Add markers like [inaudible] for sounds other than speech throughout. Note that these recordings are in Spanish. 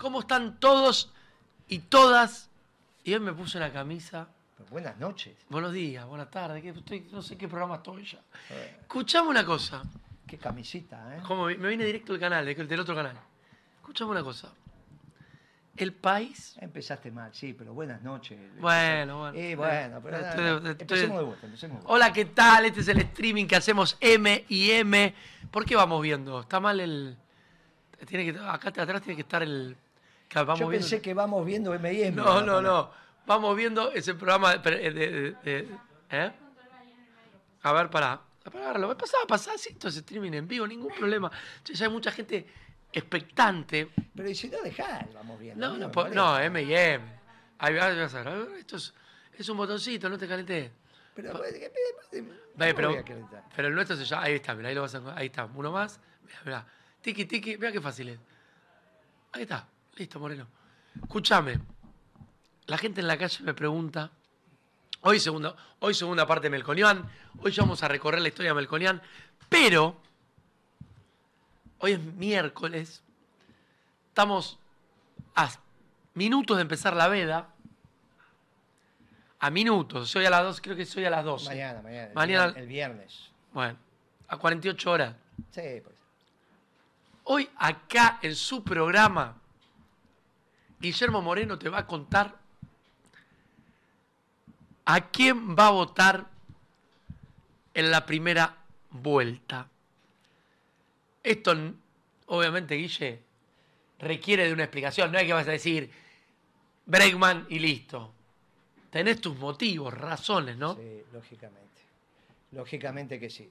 ¿Cómo están todos y todas? Y hoy me puse una camisa. Buenas noches. Buenos días, buenas tardes. que estoy- no sé qué programa estoy ya. Eh, Escuchame una cosa. qué camisita, ¿eh? Como me me vine directo del canal, del del otro canal. Escuchame una cosa. El país. Empezaste mal, sí, pero buenas noches. Bueno, bueno. Eh, bueno, pero nada, Estoy- nada. estoy- empecemos de vuelta, empecemos de vuelta. Hola, ¿qué tal? Este es el streaming que hacemos M y M. ¿Por qué vamos viendo? ¿Está mal el...? Tiene que, acá atrás tiene que estar el... Yo viendo- pensé que vamos viendo M&M. No, no, no. Vamos viendo ese programa de... de- de- de- ¿eh? A ver, pará. Pará, pasaba, pasá, sí, esto es streaming en vivo, ningún problema. Ya hay mucha gente expectante. Pero y si no, dejá, vamos viendo. No, no, no, M y M. Ahí vas vas a ver. a ver, Esto es, es un botoncito, no te calenté. Pero, pues, ¿qué- qué- Ve, ¿cómo pero, pero el nuestro se llama. Ahí está, mira, ahí lo vas a Ahí está, uno más. Mira, mira. Tiki, tiki, mira qué fácil es. Ahí está, listo, Moreno. Escúchame. La gente en la calle me pregunta. Hoy segunda, hoy segunda parte de Melconian. Hoy ya vamos a recorrer la historia de Melconian. Pero. Hoy es miércoles. Estamos a minutos de empezar la veda. A minutos. Soy a las 2, creo que soy a las 12. Mañana, mañana. el Mañana- El viernes. Bueno, a 48 horas. Sí, pues. Hoy acá en su programa, Guillermo Moreno te va a contar a quién va a votar en la primera vuelta. Esto, obviamente, Guille, requiere de una explicación. No es que vas a decir Bregman y listo. Tenés tus motivos, razones, ¿no? Sí, lógicamente. Lógicamente que sí.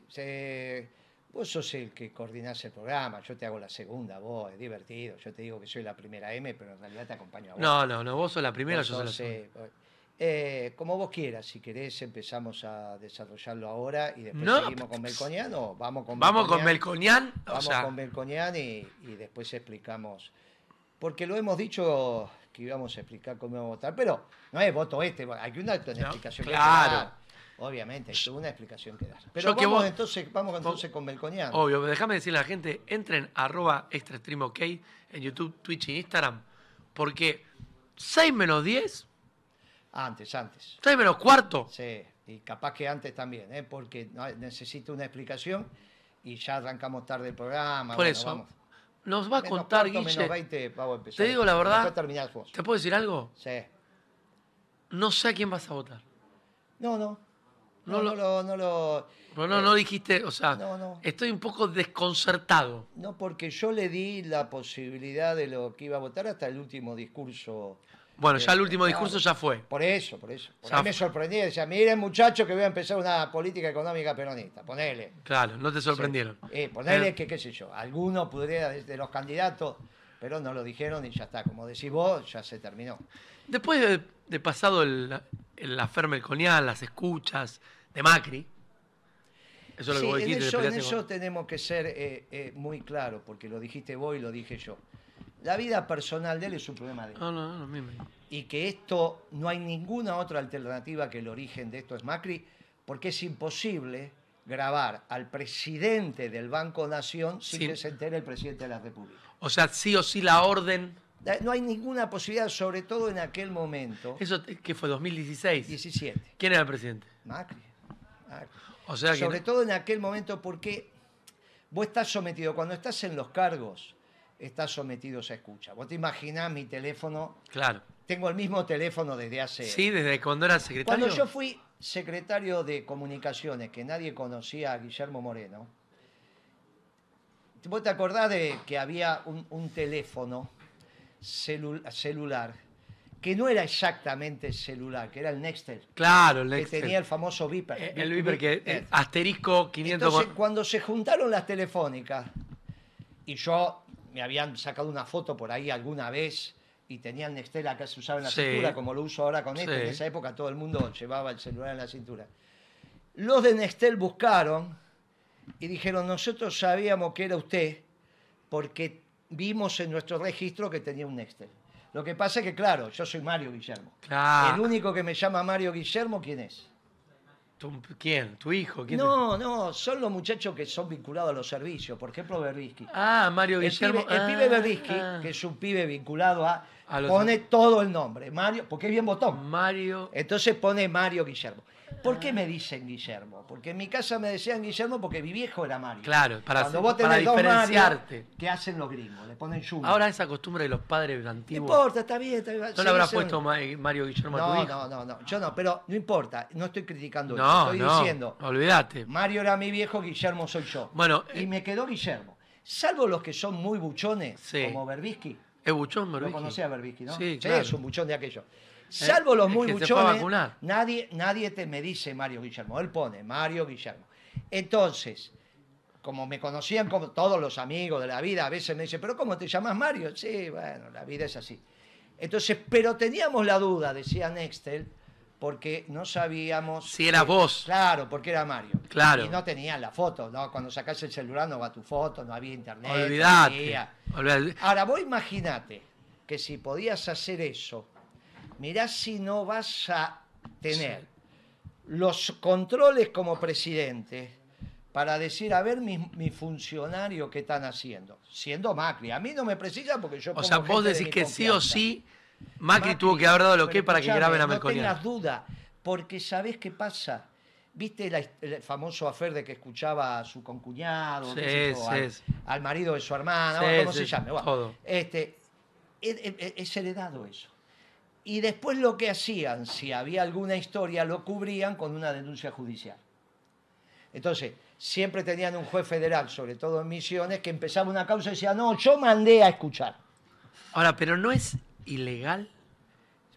Vos sos el que coordinás el programa, yo te hago la segunda, vos, es divertido. Yo te digo que soy la primera M, pero en realidad te acompaño a vos. No, no, no, vos sos la primera, Vos yo soy la segunda. eh, eh, como vos quieras, si querés empezamos a desarrollarlo ahora y después No, seguimos con Melconian o vamos con Vamos con Melconian. Melconian, o Vamos sea, con Melconian y, y después explicamos. Porque lo hemos dicho que íbamos a explicar cómo íbamos a votar, pero no es voto este, hay que una, una No, explicación claro. Obviamente, toda una explicación que dar. Pero Yo que vamos vos- entonces, vamos entonces con Melconian. Obvio, déjame decirle a la gente, entren arroba extra stream ok en YouTube, Twitch y Instagram, porque 6 menos 10, Antes, antes. 6 menos cuarto, Sí, y capaz que antes también, ¿eh? porque necesito una explicación y ya arrancamos tarde el programa. por bueno, eso, vamos. nos va a Menos contar cuarto, Guille. menos 20, vamos a empezar. Te digo la verdad. Vos. ¿Te puedo decir algo? Sí. No sé a quién vas a votar. No, no. No No, lo- no, lo, no lo- No, no, no dijiste, o sea, No, no. estoy un poco desconcertado. No, porque yo le di la posibilidad de lo que iba a votar hasta el último discurso. Bueno, Eh, ya el último claro. discurso ya fue. Por eso, por eso. Por ahí me sorprendí. Decía, miren muchachos que voy a empezar una política económica peronista. Ponele. Claro, no te sorprendieron. Eh, ponele Eh, que, qué sé yo, alguno pudiera de, los candidatos, pero no lo dijeron y ya está. Como decís vos, ya se terminó. Después de, de pasado el, el Melconian, las escuchas de Macri, eso es lo Sí, que vos en eso, en eso con- tenemos que ser eh, eh, muy claros, porque lo dijiste vos y lo dije yo. La vida personal de él es un problema de él. No, no, no, mismo. Y que esto, no hay ninguna otra alternativa que el origen de esto es Macri, porque es imposible grabar al presidente del Banco Nación sin Sí. que se entere el presidente de la República. O sea, sí o sí la orden. No hay ninguna posibilidad, sobre todo en aquel momento, ¿Eso qué fue? ¿2016? 17. ¿Quién era el presidente? Macri. O sea que. Sobre todo en aquel momento porque vos estás sometido, cuando estás en los cargos, estás sometido a escucha. Vos te imaginás mi teléfono, Claro. tengo el mismo teléfono desde hace... Sí, desde cuando era secretario. Cuando yo fui secretario de comunicaciones, que nadie conocía a Guillermo Moreno, ¿vos te acordás de que había un, un teléfono celu- celular que no era exactamente celular, que era el Nextel, Claro, el que Nextel. tenía el famoso Viper? Eh, El Viper que. Eh, asterisco 500. entonces, con- cuando se juntaron las telefónicas, y yo me habían sacado una foto por ahí alguna vez, y tenía el Nextel acá se usaba en la Sí. cintura, como lo uso ahora con este, Sí. en esa época todo el mundo llevaba el celular en la cintura. Los de Nextel buscaron y dijeron, nosotros sabíamos que era usted porque vimos en nuestro registro que tenía un Nextel. Lo que pasa es que, claro, yo soy Mario Guillermo. Claro. El único que me llama Mario Guillermo, ¿quién es? ¿Tu- ¿Quién? ¿Tu hijo? ¿Quién No, no, son los muchachos que son vinculados a los servicios. Por ejemplo, Berbisky. Ah, Mario El Guillermo. pibe, el Ah, pibe Berbisky, ah. que es un pibe vinculado a. A los- pone todo el nombre. Mario, porque es bien botón. Mario. Entonces pone Mario Guillermo. ¿Por qué me dicen Guillermo? Porque en mi casa me decían Guillermo porque mi viejo era Mario. Claro, para, Cuando vos para tenés dos Mario, diferenciarte. ¿qué hacen los gringos? Le ponen Junior. Ahora esa costumbre de los padres no antiguos. importa, está bien, está bien. ¿No le habrás puesto Ma- Mario Guillermo a tu No, hijo? no, no, no, yo no, pero no importa, no estoy criticando eso, No, estoy no, diciendo, olvídate. Mario era mi viejo, Guillermo soy yo. Bueno, y eh, me quedó Guillermo. Salvo los que son muy buchones, Sí. como Berbisky. es buchón, Lo Berbisky. conocía a Berbisky, ¿no? Sí, claro. es un buchón de aquello. Salvo los es muy que a buchones, nadie, nadie te me dice Mario Guillermo. Él pone Mario Guillermo. Entonces, como me conocían como todos los amigos de la vida, a veces me dicen, ¿pero cómo te llamas Mario? Sí, bueno, la vida es así. Entonces, pero teníamos la duda, decía Nextel, porque no sabíamos. Si era vos. Claro, porque era Mario. Claro. Y no tenían la foto, ¿no? Cuando sacás el celular no va tu foto, no había internet. no Olvídate. había- olvídate. Ahora, vos imaginate que si podías hacer eso, mirá si no vas a tener los controles como presidente para decir, a ver, mis, mis funcionarios qué están haciendo. Siendo Macri. A mí no me precisa porque yo O sea, vos de decís mi que sí o sí Macri, tuvo que haber dado lo que para que graben a No Melconian. tengas duda, porque ¿sabés qué pasa? ¿Viste la- el famoso afer de que escuchaba a su concuñado, Sí, sí, al, sí. al marido de su hermana, ¿cómo se llame? Bueno. Este, es, es- es heredado eso. Y después lo que hacían, si había alguna historia, lo cubrían con una denuncia judicial. Entonces, siempre tenían un juez federal, sobre todo en Misiones, que empezaba una causa y decía, no, yo mandé a escuchar. Ahora, pero no es ilegal.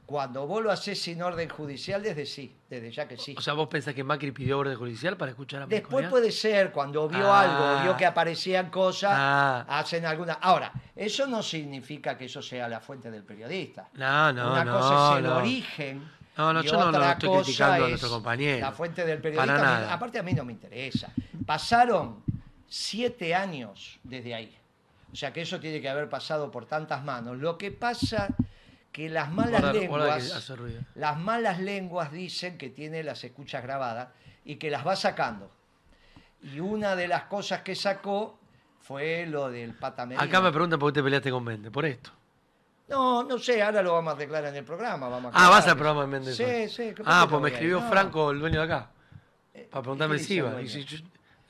Cuando vos lo haces sin orden judicial, desde sí, desde ya que sí. O sea, vos pensás que Macri pidió orden judicial para escuchar a Después Melconian? puede ser, cuando vio Ah. algo, vio que aparecían cosas, Ah. hacen alguna... Ahora, eso no significa que eso sea la fuente del periodista. No, no, Una no. cosa es el no. origen. No, no, y yo no lo otra estoy cosa criticando a es nuestro compañero. La fuente del periodista. Para nada. aparte, a mí no me interesa. Pasaron siete años desde ahí. O sea que eso tiene que haber pasado por tantas manos. Lo que pasa que las malas Guarda- guarda que lenguas. Las malas lenguas dicen que tiene las escuchas grabadas y que las va sacando. Y una de las cosas que sacó fue lo del pata Medina. Acá me preguntan por qué te peleaste con Méndez. Por esto. No, no sé, ahora lo vamos a arreglar en el programa. Vamos a Ah, vas al programa de Méndez. Sí, sí. ¿por qué Ah, pues me escribió No. Franco, el dueño de acá. Para preguntarme ¿y qué si iba.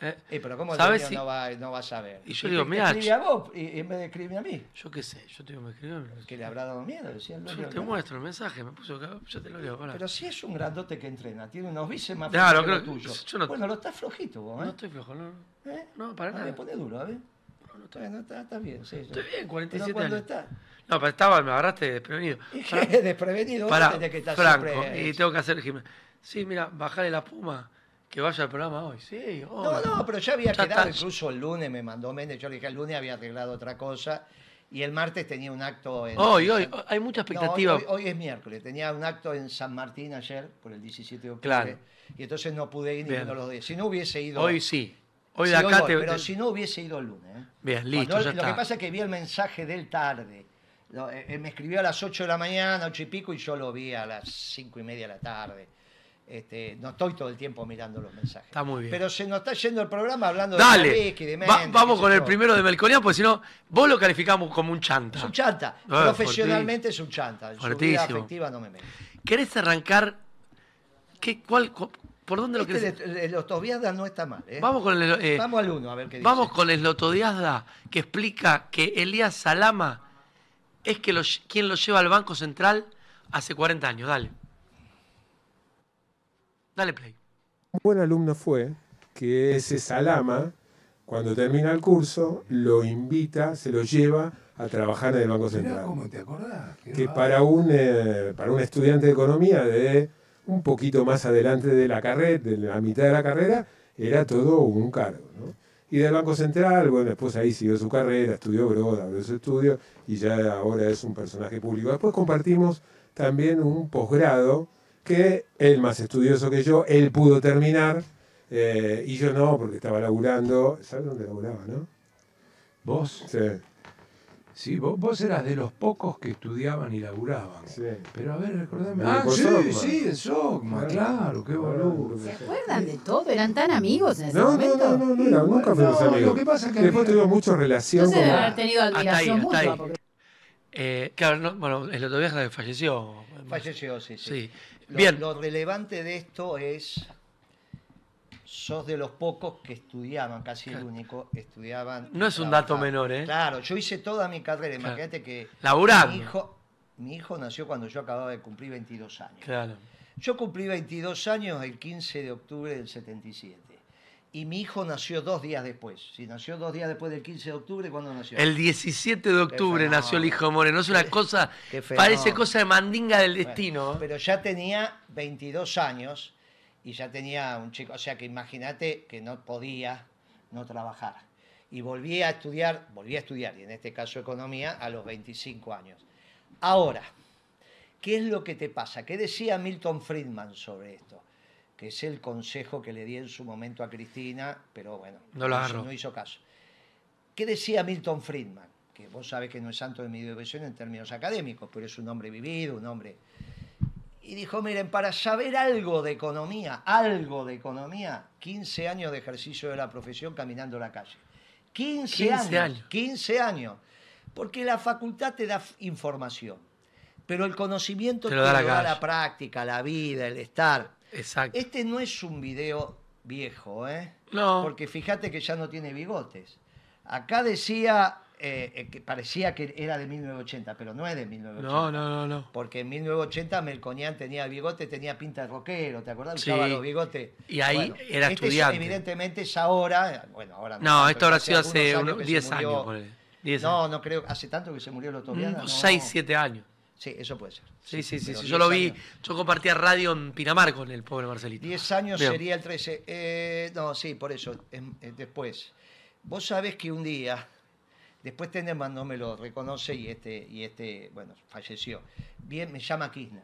El Y, eh, Eh, pero ¿cómo el ¿Sabes si- no, va, no va a saber? Y yo te- digo, te mirá, escribe a vos y, y en vez de escribirme a mí. Yo qué sé, yo te digo, me escribió. Que le habrá dado miedo, decía el Yo te muestro el mensaje, me puso acá, yo te lo pará. Pero si es un grandote que entrena, tiene unos bíceps más Claro, que creo- lo tuyo. yo no- Bueno, lo estás flojito vos, ¿eh? No estoy flojo, no. ¿Eh? No, para A ver, nada. pone duro, a ver. No, no estoy- Bueno, está, está bien, sí. Estoy bien, 47 Pero años. está... No, pero estaba, me agarraste desprevenido. [laughs] Y que desprevenido, tenés que estar Franco, siempre... y tengo que hacer gimnasia. Sí, mira, bajarle la puma, que vaya al programa hoy. Sí, No, hoy. no, pero ya había Ya quedado, está. incluso el lunes me mandó Méndez, yo le dije el lunes había arreglado otra cosa y el martes tenía un acto en... Hoy, hoy, hay mucha No, hoy- expectativa. hoy, hoy es miércoles, tenía un acto en San Martín ayer, por el 17 de octubre, Claro. y entonces no pude ir ninguno de los días. Si no hubiese ido... Hoy sí. Hoy sí, de acá te. Pero si no hubiese ido el lunes. ¿eh? Bien, listo, Cuando ya él- Lo está. que pasa es que vi el mensaje del tarde. Lo- eh, él me escribió a las 8 de la mañana, 8 y pico, y yo lo vi a las 5 y media de la tarde. Este, no estoy todo el tiempo mirando los mensajes. Está muy bien. Pero se nos está yendo el programa hablando de Dale. De Va- vamos con el primero de Melconian, porque si no, vos lo calificamos como un chanta. Es un chanta. Ah, Profesionalmente es un chanta. En su vida afectiva no me meto. ¿Querés arrancar? ¿Qué, cuál, cu- ¿Por dónde lo Este querés? los Tobiadas no está mal. ¿eh? Vamos con el. eh, Vamos al uno a ver qué dice. Vamos con el Lotodiazda que explica que Elías Salama es que lo quien lo lleva al Banco Central hace 40 años. Dale. Dale play. Un buen alumno fue que ese Salama, cuando termina el curso, lo invita, se lo lleva a trabajar en el Banco Central. cómo te acordás. Que para un, eh, para un estudiante de economía de un poquito más adelante de la carrera, de la mitad de la carrera, era todo un cargo. ¿no? Y del Banco Central, bueno, después ahí siguió su carrera, estudió Broda, abrió su estudio y ya ahora es un personaje público. Después compartimos también un posgrado que él más estudioso que yo, él pudo terminar eh, y yo no, porque estaba laburando. ¿Sabes dónde laburaba, no? ¿Vos? Sí. Sí, vos, vos eras de los pocos que estudiaban y laburaban. Sí. Pero a ver, recordame. Me Ah, sí, Sogma. sí, en Sogma, claro, qué boludo. ¿Se acuerdan de todo? ¿Eran tan amigos en ese No, no, momento? no, no, no, era- nunca fuimos No, amigos. lo que pasa es que Después tuvimos mucha relación Entonces con... haber tenido Hasta ahí, admiración ahí. mutua. porque- Eh, claro, no, bueno, el otro día falleció. Falleció, sí, sí. Sí. Lo, Bien. lo relevante de esto es, sos de los pocos que estudiaban, casi el único, estudiaban. No es un dato menor, ¿eh? Claro, yo hice toda mi carrera, Claro. imagínate que Laburando. mi hijo, mi hijo nació cuando yo acababa de cumplir 22 años. Claro. Yo cumplí 22 años el 15 de octubre del 77. Y mi hijo nació dos días después. Si nació dos días después del 15 de octubre, ¿cuándo nació? El 17 de octubre nació el hijo Moreno. Es una cosa, parece cosa de mandinga del destino. ¿eh? pero ya tenía 22 años y ya tenía un chico, o sea que imagínate que no podía no trabajar. Y volví a estudiar, volví a estudiar, y en este caso economía, a los 25 años. Ahora, ¿qué es lo que te pasa? ¿Qué decía Milton Friedman sobre esto? Que es el consejo que le di en su momento a Cristina, pero bueno, No lo hizo- agarró. no hizo caso. ¿Qué decía Milton Friedman? Que vos sabés que no es santo de mi devoción en términos académicos, pero es un hombre vivido, un hombre... Y dijo, miren, para saber algo de economía, algo de economía, 15 años de ejercicio de la profesión caminando la calle. 15, 15 años, años. 15 años. Porque la facultad te da información, pero el conocimiento Te te lo lo da da, la la, calle. práctica, la vida, el estar. Exacto. Este no es un video viejo, ¿eh? No. Porque fíjate que ya no tiene bigotes. Acá decía eh, eh, que parecía que era de 1980, pero no es de 1980. No, no, no, no. Porque en 1980 Melconian tenía bigote, tenía pinta de rockero, ¿te acordás? Sí. Usaba los bigotes. Y ahí era este es- estudiante. evidentemente es ahora, bueno, ahora No, tanto, esto habrá hace sido hace años unos que se 10 murió. años. ponele. 10 No, años. no creo, hace tanto que se murió Lotoviana. no. 6, 7 años. Sí, eso puede ser. Sí, sí, sí. sí. 10 Yo lo vi, años. yo compartía radio en Pinamar con el pobre Marcelito. 10 años Bien. sería el 13. Eh, no, sí, por eso, eh, después. Vos sabés que un día, después Teneman no me lo reconoce y este, y este, bueno, falleció. Bien, me llama Kirchner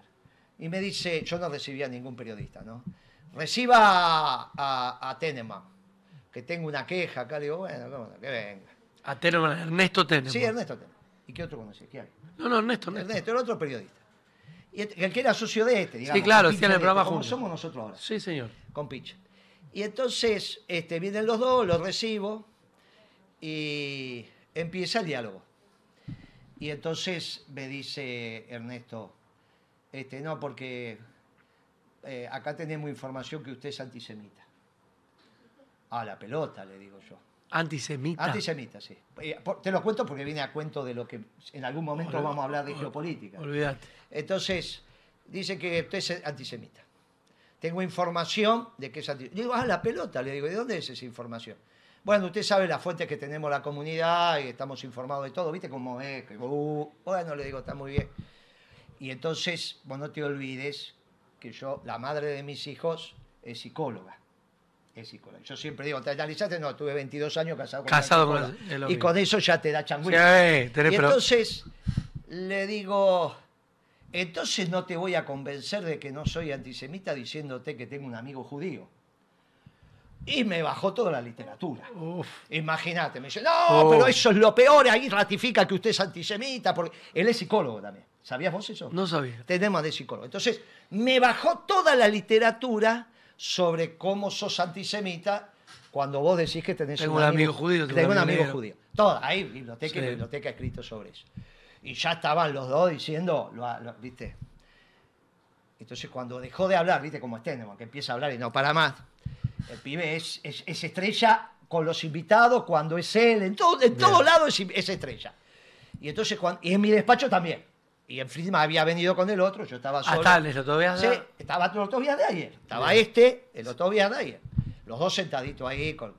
y me dice, yo no recibía ningún periodista, ¿no? Reciba a, a, a Teneman, que tengo una queja acá. Le digo, bueno, que venga. A Teneman, Ernesto Teneman. Sí, Ernesto Teneman. ¿Y qué otro conocía? ¿Qué hay? No, no, Ernesto, Ernesto. Ernesto, el otro periodista. Y este- el que era socio de este, digamos. claro, con hacían el programa juntos. somos nosotros ahora Sí, señor. con Pitch. Y entonces este, vienen los dos, los recibo y empieza el diálogo. Y entonces me dice Ernesto, este, no, porque eh, acá tenemos información que usted es antisemita. A la pelota, le digo yo. Antisemita. Antisemita, sí. Eh, Te lo cuento porque viene a cuento de lo que en algún momento vamos a hablar de ol- geopolítica. Olvídate. Entonces, dice que usted es antisemita. Tengo información de que es antisemita. Digo, ah, la pelota. Le digo, ¿de dónde es esa información? Bueno, usted sabe las fuentes que tenemos la comunidad y estamos informados de todo. ¿Viste cómo es? Uh, bueno, le digo, está muy bien. Y entonces, vos no te olvides que yo, la madre de mis hijos, es psicóloga. Es. Yo siempre digo, ¿te analizaste? No, tuve 22 años casado con Casado con el- Y con eso ya te da Sí, changüí. eh, Y entonces le digo, entonces no te voy a convencer de que no soy antisemita diciéndote que tengo un amigo judío. Y me bajó toda la literatura. Imagínate, me dice, no, pero eso es lo peor, ahí ratifica que usted es antisemita, porque él es psicólogo también. ¿Sabías vos eso? No sabía. Tenemos de psicólogo. Entonces, me bajó toda la literatura sobre cómo sos antisemita cuando vos decís que tenés Tengo un amigo judío, tengo un amigo judío. Toda, ahí, biblioteca y biblioteca escrito sobre eso. Y ya estaban los dos diciendo, lo- lo- ¿viste? Entonces, cuando dejó de hablar, ¿viste? Como Stenman, que empieza a hablar y no para más. El pibe es, es- es estrella con los invitados, cuando es él, en todo, en todo lado es, es estrella. Y entonces, cuando, y en mi despacho también. Y en Friedman había venido con el otro, yo estaba Ah, solo. está, ¿les lo todavía Sí, estaba dos días de ayer. Estaba Bien. este, el otro día de ayer. Los dos sentaditos ahí. Con...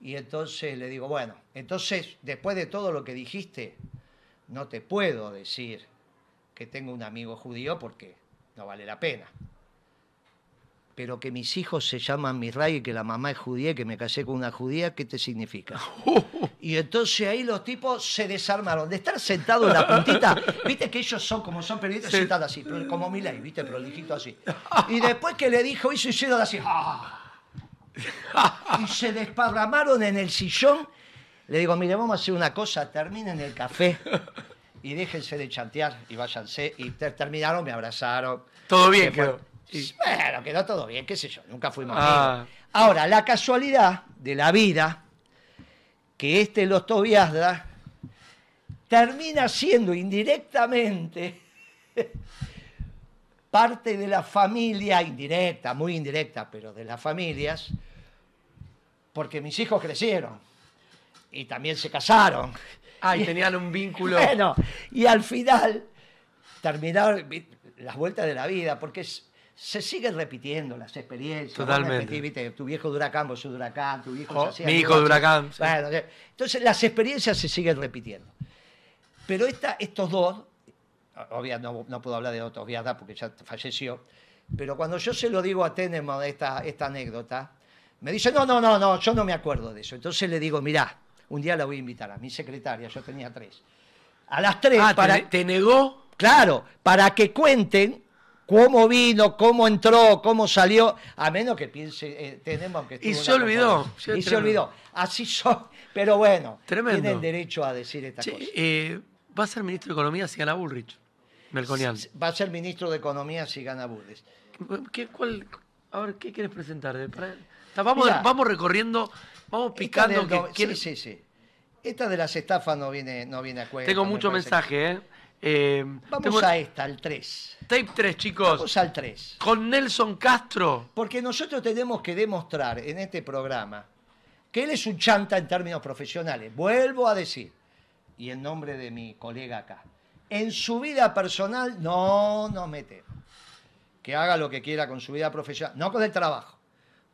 Y entonces le digo, bueno, entonces, después de todo lo que dijiste, no te puedo decir que tengo un amigo judío porque no vale la pena. Pero que mis hijos se llaman Misray y que la mamá es judía y que me casé con una judía, ¿qué te significa? [laughs] Y entonces ahí los tipos se desarmaron. De estar sentados en la puntita, viste que ellos son como son periodistas, Sí. sentados así, como mi ley, viste, prolijito así. Y después que le dijo eso, hicieron así. ¡ah! Y se desparramaron en el sillón Le digo, mire, vamos a hacer una cosa, terminen el café y déjense de chantear y váyanse. Y ter- terminaron, me abrazaron. Todo bien Se Bueno, quedó todo bien, qué sé yo, nunca fuimos Ah. Ahora, la casualidad de la vida, que este Loto Viasda termina siendo indirectamente [laughs] parte de la familia, indirecta, muy indirecta, pero de las familias, porque mis hijos crecieron y también se casaron. Ah, y tenían un vínculo. [laughs] Bueno, y al final terminaron las vueltas de la vida, porque se siguen repitiendo las experiencias. Totalmente. repetís, viste, tu viejo de huracán, vos sos de huracán, tu viejo Oh, mi hijo de huracán, sí. Bueno, entonces las experiencias se siguen repitiendo. Pero esta, estos dos, obviamente no, no puedo hablar de otros Viada porque ya falleció, pero cuando yo se lo digo a Tenemo esta, esta anécdota, me dice, no, no, no, no, yo no me acuerdo de eso. Entonces le digo, mirá, un día la voy a invitar a mi secretaria, yo tenía tres. A las tres, Ah, te, para, ne- te negó. claro, para que cuenten cómo vino, cómo entró, cómo salió, a menos que piense, eh, tenemos que Y se olvidó, sí, Y se tremendo. olvidó. Así son, pero bueno, Tremendo. tienen derecho a decir esta Che, cosa. eh, va a ser ministro de Economía si gana Bullrich. Melconian. Va a ser ministro de Economía si gana Burdes. ¿Qué, cuál, a ver, ¿qué quieres presentar? Vamos, Mirá. vamos recorriendo, vamos picando. del que Sí, sí, sí. Esta de las estafas no viene, no viene a cuenta. Tengo me mucho parece mensaje, ¿eh? Eh, Vamos tengo- a esta, al 3. Tape 3, chicos. Vamos al 3. Con Nelson Castro. Porque nosotros tenemos que demostrar en este programa que él es un chanta en términos profesionales. Vuelvo a decir, y en nombre de mi colega acá, en su vida personal no nos metemos. Que haga lo que quiera con su vida profesional, no con el trabajo,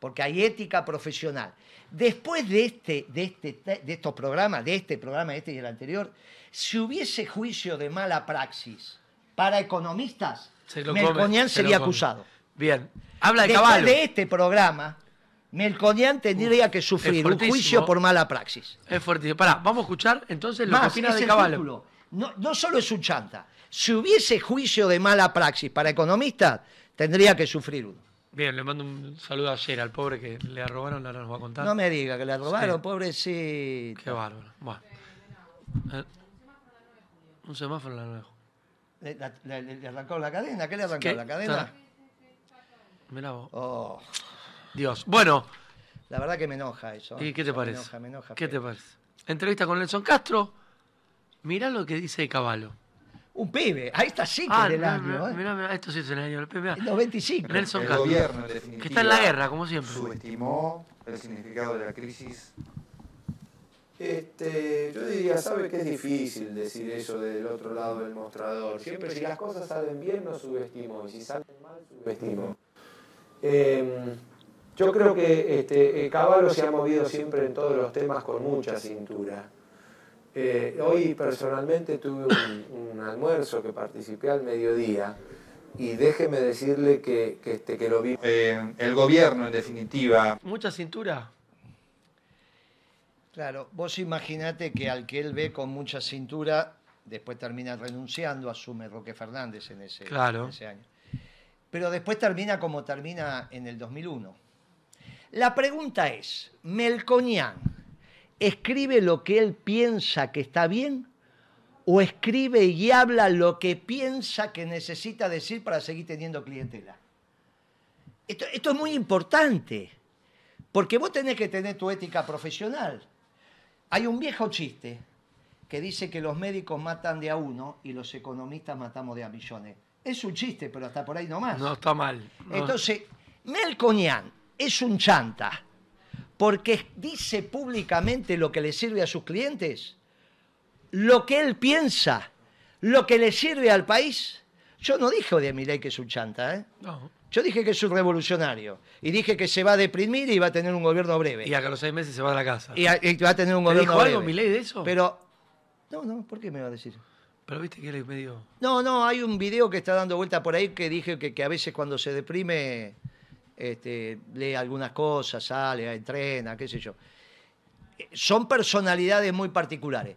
porque hay ética profesional. Después de, este, de, este, de estos programas, de este programa, este y el anterior, si hubiese juicio de mala praxis para economistas, Se come, Melconian se sería acusado. Bien. Habla de Después caballo. de este programa, Melconian tendría que sufrir un juicio por mala praxis. Es fuerte. Pará, vamos a escuchar entonces lo que opina de caballo. No, no solo es un chanta. Si hubiese juicio de mala praxis para economistas, tendría que sufrir uno. Bien, le mando un saludo ayer al pobre que le robaron, ahora nos va a contar. No me diga que le robaron, Sí. pobrecito. Qué bárbaro. Bueno. Eh, un semáforo en la nueva. ¿Le, le- le arrancó la cadena? ¿Qué le arrancó ¿Qué? la cadena? Mirá vos. Oh, Dios. Bueno, la verdad que me enoja eso. ¿y qué te Eso parece? Me enoja, me enoja. ¿Qué te parece? Entrevista con Nelson Castro. Mirá lo que dice Caballo. Un pibe. Ahí está sí que Ah, es del mirá, año. mirá, ¿eh? mirá, mirá, esto sí es el año. Los 25. Nelson El Castro. gobierno, en definitiva, Que está en la guerra, como siempre. subestimó el significado de la crisis. Este, yo diría, sabe que es difícil decir eso del otro lado del mostrador. Siempre si las cosas salen bien no subestimo y si salen mal subestimo. Eh, yo creo que este, eh, Caballo se ha movido siempre en todos los temas con mucha cintura. Eh, hoy personalmente tuve un, un almuerzo que participé al mediodía y déjeme decirle que, que, este, que lo vi. Eh, el gobierno, en definitiva, Mucha cintura. Claro, vos imaginate que al que él ve con mucha cintura, después termina renunciando, asume Roque Fernández en ese, Claro. en ese año. Pero después termina como termina en el 2001. La pregunta es, ¿Melconian escribe lo que él piensa que está bien o escribe y habla lo que piensa que necesita decir para seguir teniendo clientela? Esto, esto es muy importante, porque vos tenés que tener tu ética profesional. Hay un viejo chiste que dice que los médicos matan de a uno y los economistas matamos de a millones. Es un chiste, pero hasta por ahí nomás. No está mal. No. Entonces, Melconian es un chanta porque dice públicamente lo que le sirve a sus clientes, lo que él piensa, lo que le sirve al país. Yo no dije de Milei que es un chanta, ¿eh? No. Yo dije que es un revolucionario y dije que se va a deprimir y va a tener un gobierno breve. Y a que a los seis meses se va de la casa. Y, a- y va a tener un ¿Te gobierno dijo algo breve. Milei de eso? Pero, no, no, ¿por qué me va a decir? Pero viste que él medio... No, no, hay un video que está dando vuelta por ahí que dije que, que a veces cuando se deprime este, lee algunas cosas, sale, entrena, qué sé yo. Eh, Son personalidades muy particulares.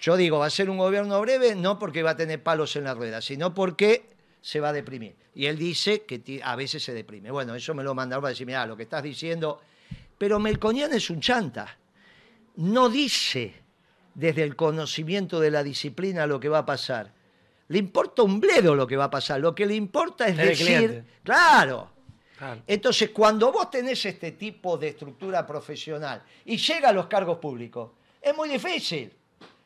Yo digo, va a ser un gobierno breve no porque va a tener palos en la rueda, sino porque se va a deprimir. Y él dice que a veces se deprime. Bueno, eso me lo mandaron para decir, mira, lo que estás diciendo... Pero Melconian es un chanta. no dice desde el conocimiento de la disciplina lo que va a pasar. Le importa un bledo lo que va a pasar. Lo que le importa es El decir, cliente. claro. Claro. Entonces, cuando vos tenés este tipo de estructura profesional y llega a los cargos públicos, es muy difícil.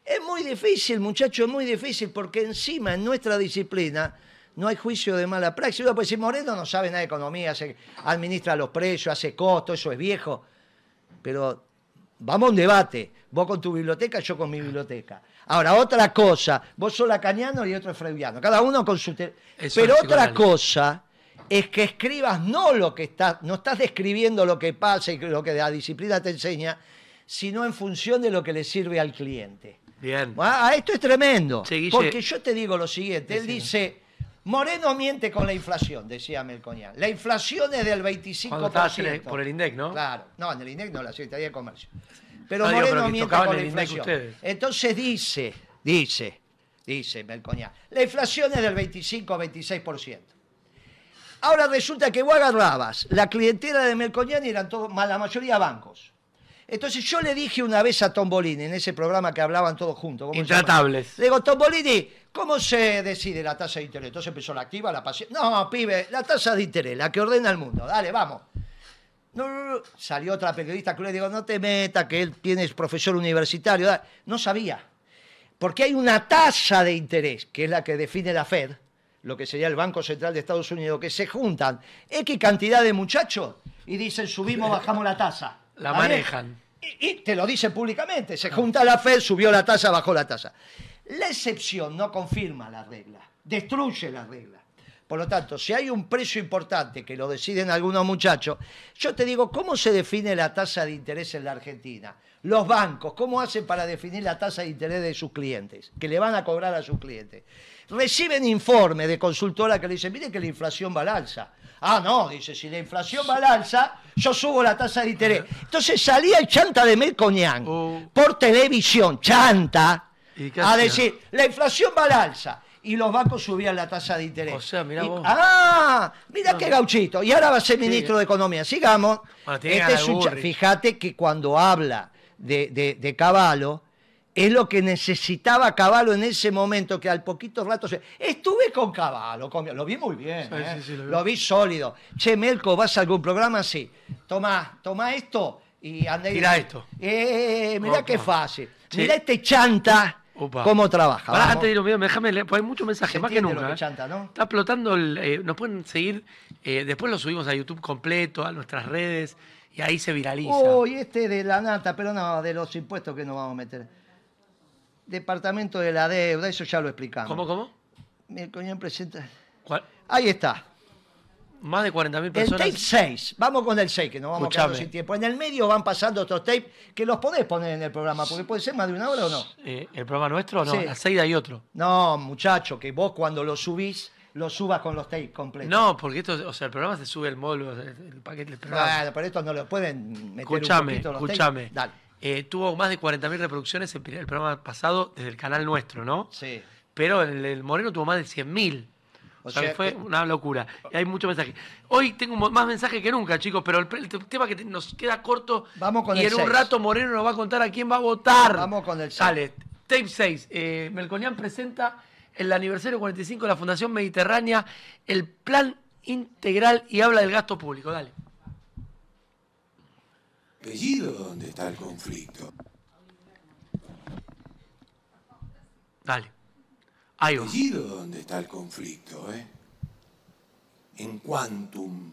Es muy difícil, muchacho, es muy difícil, porque encima en nuestra disciplina no hay juicio de mala praxis. Uno puede decir, Moreno no sabe nada de economía, hace- administra los precios, hace costos, eso es viejo. Pero vamos a un debate. Vos con tu biblioteca, yo con mi biblioteca. Ahora, otra cosa, vos sos lacaniano y otro es freudiano. Cada uno con su... Pero otra cosa es que escribas no lo que está, no estás describiendo lo que pasa y lo que la disciplina te enseña, sino en función de lo que le sirve al cliente. Bien. Ah, esto es tremendo. Sí, porque yo te digo lo siguiente, él dice, Moreno miente con la inflación, decía Melconian. La inflación es del 25%. Cuando estabas en el- por el INDEC, ¿no? Claro, no, en el INDEC no, la Secretaría de Comercio. Pero No, Moreno pero miente con la inflación. ustedes. Entonces dice, dice, dice Melconian, la inflación es del 25-26%. Ahora resulta que vos agarrabas la clientela de Melconian y eran todos, la mayoría bancos. Entonces yo le dije una vez a Tombolini, en ese programa que hablaban todos juntos. Intratables. Le digo, Tombolini, ¿cómo se decide la tasa de interés? Entonces empezó la activa, la pasiva. No, pibe, la tasa de interés, la que ordena el mundo. Dale, vamos. No, no, no. Salió otra periodista que le digo, no te metas, que él tiene es profesor universitario. No sabía. Porque hay una tasa de interés, que es la que define la Fed, lo que sería el Banco Central de Estados Unidos, que se juntan X cantidad de muchachos y dicen subimos, bajamos la tasa. La manejan. Y, y te lo dicen públicamente. Se junta la Fed, subió la tasa, bajó la tasa. La excepción no confirma la regla, destruye la regla. Por lo tanto, si hay un precio importante que lo deciden algunos muchachos, yo te digo, ¿cómo se define la tasa de interés en la Argentina? Los bancos, ¿cómo hacen para definir la tasa de interés de sus clientes? Que le van a cobrar a sus clientes. Reciben informes de consultora que le dicen, mire que la inflación va al alza. Ah, no, dice, si la inflación va al alza, yo subo la tasa de interés. Entonces salía el chanta de Melcoñán Oh. por televisión, chanta, ¿Y qué a decir, la inflación va al alza. Y los bancos subían la tasa de interés. O sea, mirá Y- vos. Ah, mira qué gauchito. Y ahora va a ser ministro de Economía. Sigamos. Bueno, Este es un. Fíjate que cuando habla de, de, de Caballo, es lo que necesitaba Caballo en ese momento, que al poquito rato se... Estuve con Caballo, lo vi muy bien, Sí, ¿eh? sí, sí, lo vi. lo vi sólido. Che, Melco, ¿vas a algún programa? Sí. Tomá, tomá esto y andá y decí- esto. Eh, mirá Opa. qué fácil. Sí. Mirá este chanta, Opa. cómo trabaja. Pará, antes de ir a un video, déjame leer, porque hay muchos mensajes, más que nunca. lo que ¿eh? chanta, ¿no? Está explotando, el, eh, nos pueden seguir, después lo subimos a YouTube completo, a nuestras redes, y ahí se viraliza. Uy, este de la nata, pero no, de los impuestos que nos vamos a meter. Departamento de la deuda, eso ya lo explicamos. ¿Cómo, cómo? Mi coñón presenta. ¿Cuál? Ahí está. Más de 40.000 El personas. tape 6. Vamos con el 6, que nos vamos quedando Escuchame. sin tiempo. En el medio van pasando otros tapes que los podés poner en el programa, porque puede ser más de una hora o no. Eh, ¿El programa nuestro? No, Sí. a las 6 hay otro. No, muchacho, que vos cuando lo subís, lo subas con los tapes completos. No, porque esto, o sea, el programa se sube el módulo, el, el paquete del programa. Bueno, pero esto no lo pueden meter Escúchame, un poquito los tapes. escúchame. Dale. Eh, tuvo más de 40.000 reproducciones el, el programa pasado desde el canal nuestro, ¿no? Sí. Pero el, el Moreno tuvo más de 100.000. O, O sea, que fue que- una locura. Y hay muchos mensajes. Hoy tengo más mensajes que nunca, chicos, pero el, tema que te- nos queda corto. Vamos con y el en un rato Moreno nos va a contar a quién va a votar. Vamos con el seis. Dale, tape 6. Eh, Melconian presenta el aniversario 45 de la Fundación Mediterránea, el plan integral y habla del gasto público. Dale. Apellido donde está el conflicto. Dale. Ahí va. apellido donde está el conflicto, ¿eh? En quantum.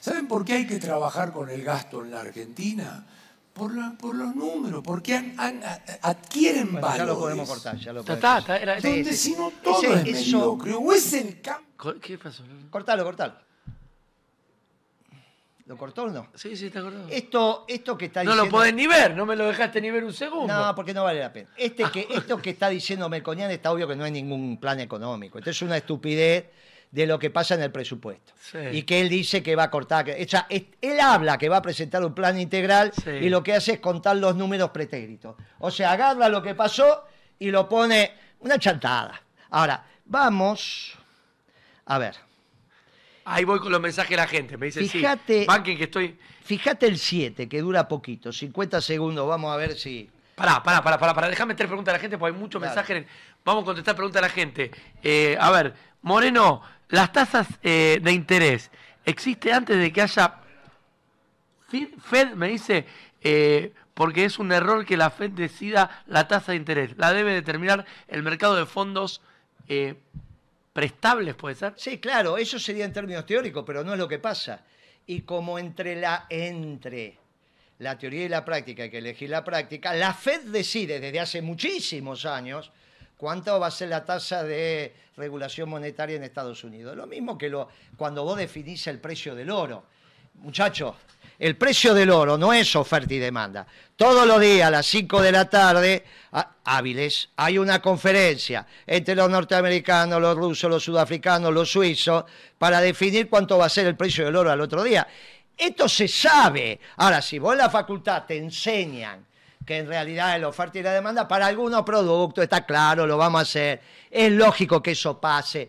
¿Saben por qué hay que trabajar con el gasto en la Argentina? Por, la- por los números, porque han- han- a- adquieren Bueno, valores. ya lo podemos cortar, ya lo podemos Sí, Donde sí. si no todo Ese- es eso- mediocre, o es el campo. Co- ¿Qué pasó? Cortalo, cortalo. ¿Lo cortó o no? Sí, sí, te acordás. Esto, esto que está No diciendo... lo podés ni ver, no me lo dejaste ni ver un segundo. No, porque no vale la pena. Este que, esto que está diciendo Melconian está obvio que no hay ningún plan económico. Esto es una estupidez de lo que pasa en el presupuesto. Sí. Y que él dice que va a cortar. que- o sea, es- él habla que va a presentar un plan integral Sí. y lo que hace es contar los números pretéritos. O sea, agarra lo que pasó y lo pone una chantada. Ahora, vamos a ver. Ahí voy con los mensajes de la gente. Me dice, Fíjate- sí, banquen que estoy... Fíjate el 7, que dura poquito, 50 segundos, vamos a ver si... Pará, pará, pará, pará, pará. Déjame tres preguntas a la gente porque hay muchos Claro. mensajes. Vamos a contestar preguntas a la gente. Eh, a ver, Moreno, las tasas eh, de interés, ¿existe antes de que haya... Fed, Fed me dice, eh, porque es un error que la Fed decida la tasa de interés. La debe determinar el mercado de fondos prestables, ¿puede ser? Sí, claro, eso sería en términos teóricos, pero no es lo que pasa. Y como entre la, entre la teoría y la práctica hay que elegir la práctica, la Fed decide desde hace muchísimos años cuánto va a ser la tasa de regulación monetaria en Estados Unidos. Lo mismo que lo, cuando vos definís el precio del oro. Muchachos, el precio del oro no es oferta y demanda. Todos los días a las 5 de la tarde, hábiles, hay una conferencia entre los norteamericanos, los rusos, los sudafricanos, los suizos, para definir cuánto va a ser el precio del oro al otro día. Esto se sabe. Ahora, si vos en la facultad te enseñan que en realidad es la oferta y la demanda, para algunos productos está claro, lo vamos a hacer. Es lógico que eso pase,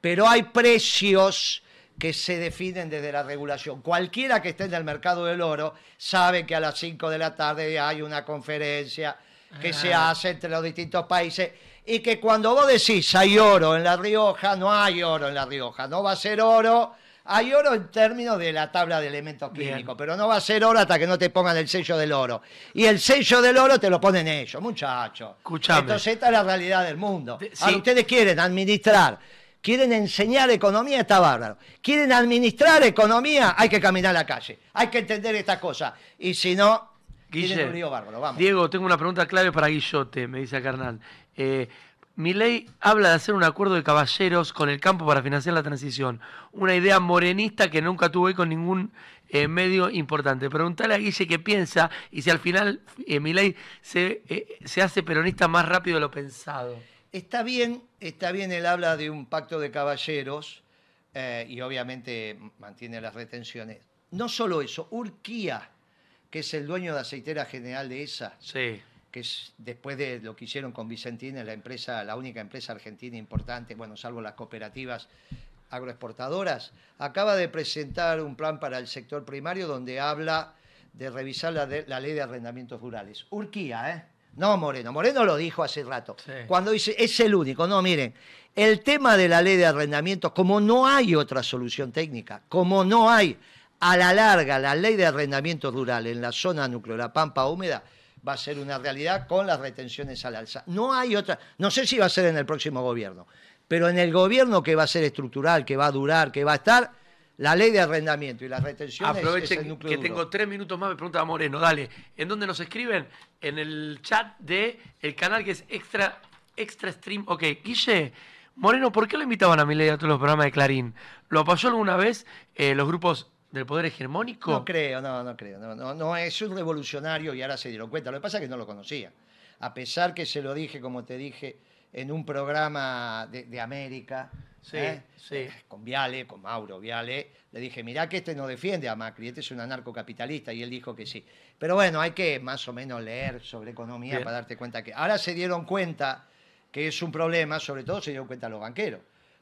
pero hay precios que se definen desde la regulación. Cualquiera que esté en el mercado del oro sabe que a las 5 de la tarde hay una conferencia que se hace entre los distintos países y que cuando vos decís hay oro en La Rioja, no hay oro en La Rioja, no va a ser oro. Hay oro en términos de la tabla de elementos Bien. químicos, pero no va a ser oro hasta que no te pongan el sello del oro. Y el sello del oro te lo ponen ellos, muchachos. Entonces esta es la realidad del mundo. De- Ahora, sí. ustedes quieren administrar, quieren enseñar economía, está bárbaro. Quieren administrar economía, hay que caminar a la calle. Hay que entender estas cosas. Y si no, tienen Guille, un lío bárbaro. Vamos. Diego, tengo una pregunta clave para Guillote, me dice Hernán. Eh, Milei habla de hacer un acuerdo de caballeros con el campo para financiar la transición. Una idea morenista que nunca tuvo con ningún eh, medio importante. Preguntale a Guille qué piensa y si al final eh, Milei se, eh, se hace peronista más rápido de lo pensado. Está bien, está bien, él habla de un pacto de caballeros eh, y obviamente mantiene las retenciones. No solo eso, Urquía, que es el dueño de aceitera general de esa, Sí. que es después de lo que hicieron con Vicentina, la empresa, la única empresa argentina importante, bueno, salvo las cooperativas agroexportadoras, acaba de presentar un plan para el sector primario donde habla de revisar la, de- la ley de arrendamientos rurales. Urquía, ¿eh? No Moreno. Moreno lo dijo hace rato. Sí. Cuando dice, es el único. No, miren, el tema de la ley de arrendamientos, como no hay otra solución técnica, como no hay a la larga la ley de arrendamiento rural en la zona núcleo, la pampa húmeda, va a ser una realidad con las retenciones al alza. No hay otra, no sé si va a ser en el próximo gobierno, pero en el gobierno que va a ser estructural, que va a durar, que va a estar, la ley de arrendamiento y las retenciones es Aprovechen que duro. tengo tres minutos más, me pregunta Moreno. Dale, ¿en dónde nos escriben? En el chat de el canal que es Extra, Extra Stream. Ok, Guille, Moreno, ¿por qué lo invitaban a Milei a todos los programas de Clarín? ¿Lo apoyó alguna vez eh, los grupos del poder hegemónico? No creo, no, no creo. No, no, no, es un revolucionario y ahora se dieron cuenta. Lo que pasa es que no lo conocía. A pesar que se lo dije, como te dije, en un programa de, de América, Sí, ¿eh? sí. Eh, con Viale, con Mauro Viale, le dije, mirá que este no defiende a Macri, este es un anarcocapitalista, y él dijo que sí. Pero bueno, hay que más o menos leer sobre economía Bien. para darte cuenta que ahora se dieron cuenta que es un problema, sobre todo se dieron cuenta los banqueros.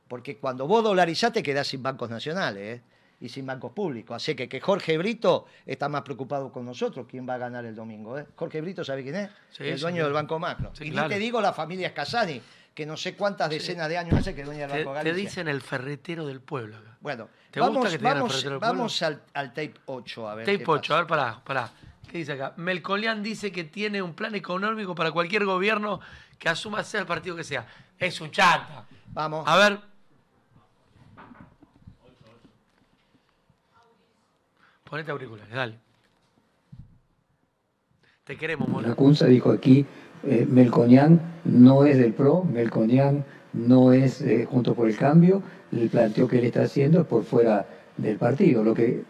Porque cuando vos dolarizás te quedás sin bancos nacionales ¿eh? y sin bancos públicos. Así que, que Jorge Brito está más preocupado con nosotros, quién va a ganar el domingo. ¿eh? Jorge Brito, ¿sabe quién es? Sí, el dueño sí. del Banco Macro. Sí, y claro. ni te digo la familia Scasani, que no sé cuántas decenas de años hace que dueña del Te, Banco te Galicia. dicen el ferretero del pueblo. acá. Bueno, ¿Te gusta vamos, que te digan el vamos, ferretero del pueblo? vamos al, al tape 8 a ver. Tape qué 8, pasa. a ver, pará, pará. ¿Qué dice acá? Melconian dice que tiene un plan económico para cualquier gobierno que asuma sea el partido que sea. Es un chanta. Vamos. A ver. Ponete auriculares, dale. Te queremos, Mona. Lacunza dijo aquí, eh, Melconian no es del PRO, Melconian no es eh, junto por el cambio, el planteo que él está haciendo es por fuera del partido, lo que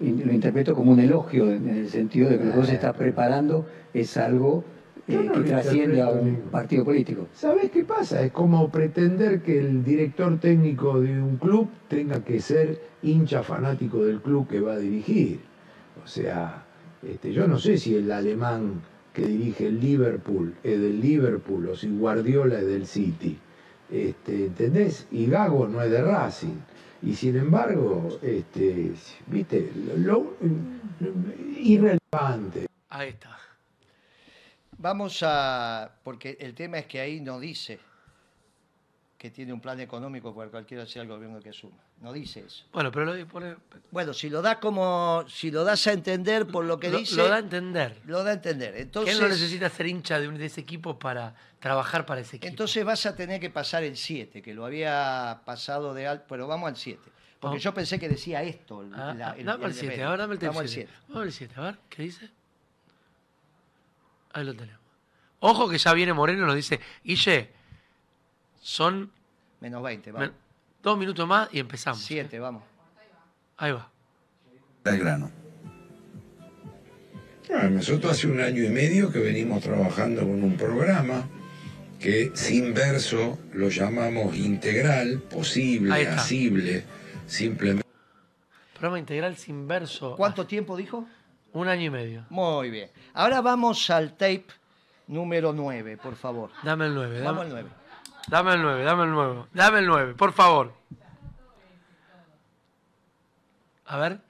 in- lo interpreto como un elogio en, en el sentido de que lo que se está preparando es algo eh, no que trasciende a un partido político. ¿Sabes qué pasa? Es como pretender que el director técnico de un club tenga que ser hincha fanático del club que va a dirigir. O sea, este, yo no sé si el alemán que dirige el Liverpool es del Liverpool o si Guardiola es del City. Este, ¿Entendés? Y Gago no es de Racing. Y sin embargo, este, viste, lo, irrelevante. Ahí está. Vamos a. Porque el tema es que ahí no dice que tiene un plan económico para cualquiera sea el gobierno que asuma. No dice eso. Bueno, pero lo pone- Bueno, si lo das como. Si lo das a entender por lo que lo, dice. lo da a entender. Lo da a entender. Entonces, él no necesita ser hincha de, un- de ese equipo para trabajar para ese equipo. entonces vas a tener que pasar el 7, que lo había pasado de alto. Pero vamos al 7. Porque yo pensé que decía esto. Ah, la- ah, el- dame el el de 7, medio. ahora dame el Vamos al 7. 7. Vamos al 7, a ver, ¿qué dice? Ahí lo tenemos. Ojo que ya viene Moreno, nos dice, Guille, son Menos 20, vamos. me- dos minutos más y empezamos. 7, vamos. Ahí va. Al grano. Bueno, nosotros hace un año y medio que venimos trabajando con un programa que sin verso lo llamamos integral, posible, asible, simplemente. Programa integral sin verso. ¿Cuánto tiempo dijo? Un año y medio. Muy bien. Ahora vamos al tape número 9, por favor. Dame el 9, Vamos dame, al 9. Dame el 9, dame el 9. Dame el 9, por favor. A ver.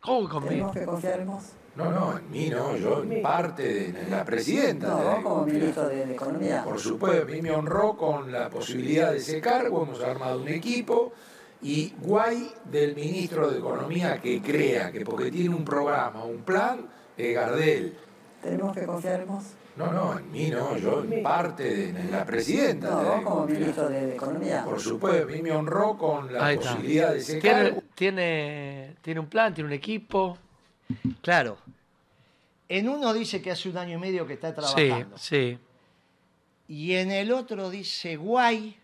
¿Cómo conmigo? Tenemos que confiar en vos. No, no, en mí no, yo en parte de la presidenta. No, como ministro de, de Economía. Por supuesto, a mí me honró con la posibilidad de ese cargo, hemos armado un equipo y guay del ministro de Economía que crea que porque tiene un programa, un plan, es Gardel. Tenemos que confiar en vos. No, no, en mí no, yo en parte de la presidenta. No, vos como ministro de, Economía. Por supuesto, a mí me honró con la Ahí está. posibilidad de ese Tiene, cargo. tiene, tiene un plan, tiene un equipo. Claro. En uno dice que hace un año y medio que está Sí, trabajando. sí. Y en el otro dice guay.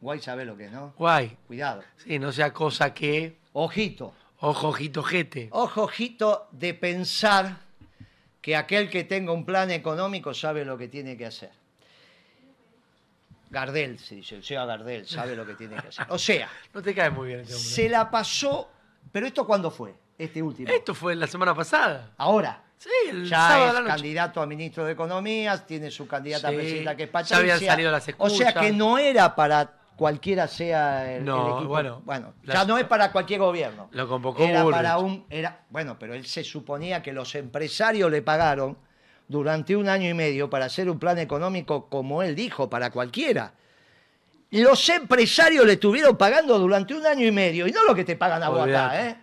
Guay sabe lo que es, ¿no? Guay. Cuidado. Sí, no sea cosa que. Ojito. Ojo, ojito, jete. Ojo, ojito de pensar que aquel que tenga un plan económico sabe lo que tiene que hacer. Gardel, se dice, o sea, Gardel sabe lo que tiene que hacer. O sea, No te cae muy bien este hombre. se la pasó, pero ¿esto cuándo fue? Este último. Esto fue la semana pasada. Ahora. Sí, el Ya sábado es la noche. candidato a ministro de Economía, tiene su candidata Sí, a presidenta que es ya Patricia. habían salido las O sea escuchas. que no era para cualquiera sea el, No, el equipo. bueno, ya las- no es para cualquier gobierno. Lo convocó Era Bullrich. para un. Era, bueno, pero él se suponía que los empresarios le pagaron durante un año y medio para hacer un plan económico, como él dijo, para cualquiera. Los empresarios le estuvieron pagando durante un año y medio, y no lo que te pagan a vos acá. ¿eh?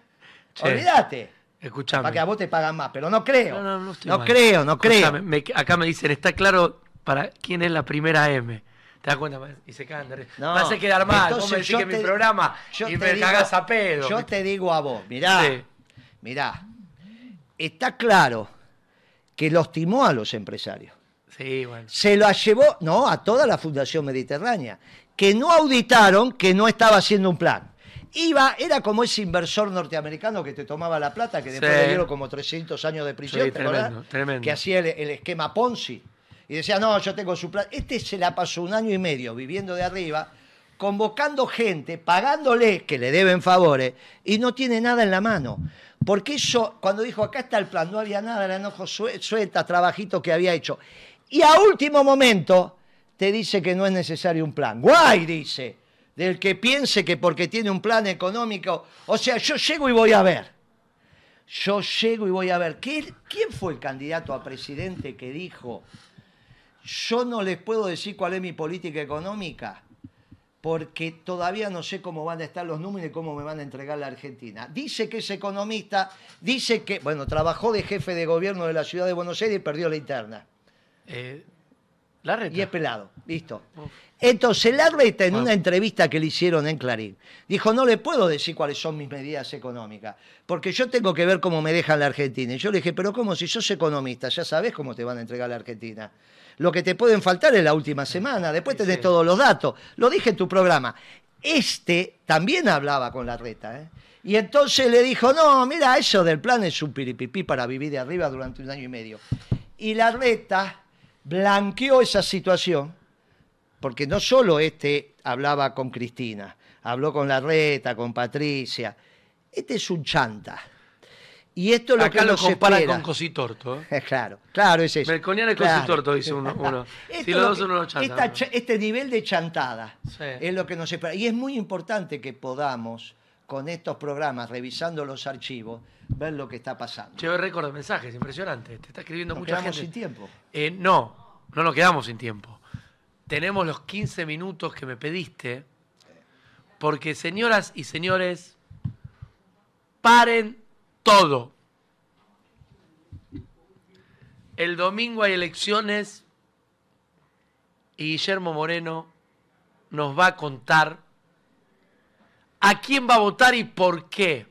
Olvídate. Escuchame. Para que a vos te pagan más, pero no creo. No, no, no estoy No creo, no creo. Me- acá me dicen, está claro para quién es la primera M. ¿Te das cuenta? Y se cagan de risa. No, Me hace quedar mal. Vos me decís que mi programa y me digo- cagás a pedo. Yo te digo a vos, mirá, Sí. mirá, está claro que los timó a los empresarios. Sí, bueno. Se lo llevó, no, a toda la Fundación Mediterránea, que no auditaron que no estaba haciendo un plan. Iba, era como ese inversor norteamericano que te tomaba la plata, que después Sí. le dieron como 300 años de prisión, Sí, tremendo. que hacía el, el esquema Ponzi. Y decía, no, yo tengo su plan. Este se la pasó un año y medio viviendo de arriba, convocando gente, pagándole que le deben favores, y no tiene nada en la mano. Porque eso, cuando dijo, acá está el plan, no había nada, eran ojos sue- sueltas, trabajitos que había hecho. Y a último momento te dice que no es necesario un plan. Guay, dice, del que piense que porque tiene un plan económico, o sea, yo llego y voy a ver. Yo llego y voy a ver. ¿Qué- ¿Quién fue el candidato a presidente que dijo, yo no les puedo decir cuál es mi política económica? porque todavía no sé cómo van a estar los números y cómo me van a entregar la Argentina. Dice que es economista, dice que, bueno, trabajó de jefe de gobierno de la ciudad de Buenos Aires y perdió la interna. Eh, la reta. Y es pelado, listo. Entonces, Larreta, en una entrevista que le hicieron en Clarín, dijo, no le puedo decir cuáles son mis medidas económicas, porque yo tengo que ver cómo me dejan la Argentina. Y yo le dije, pero ¿cómo? Si sos economista, ya sabes cómo te van a entregar la Argentina. Lo que te pueden faltar es la última semana, después tenés todos los datos. Lo dije en tu programa. Este también hablaba con Larreta, ¿eh? Y entonces le dijo, no, mira, eso del plan es un piripipí para vivir de arriba durante un año y medio. Y Larreta blanqueó esa situación porque no solo este hablaba con Cristina, habló con Larreta, con Patricia. Este es un chanta. Y esto es lo Acá que lo compara espera. con Cositorto. ¿eh? [laughs] Claro, claro, es eso. Melconian y Claro. Cositorto, dice uno. [laughs] Si es los lo dos son unos chantas. este nivel de chantada Sí. es lo que nos espera. Y es muy importante que podamos, con estos programas, revisando los archivos, ver lo que está pasando. Llevo récord de mensajes, impresionante. Te está escribiendo Nos mucha quedamos gente. sin tiempo. Eh, no, no nos quedamos sin tiempo. Tenemos los 15 minutos que me pediste, porque señoras y señores, paren todo. El domingo hay elecciones y Guillermo Moreno nos va a contar a quién va a votar y por qué.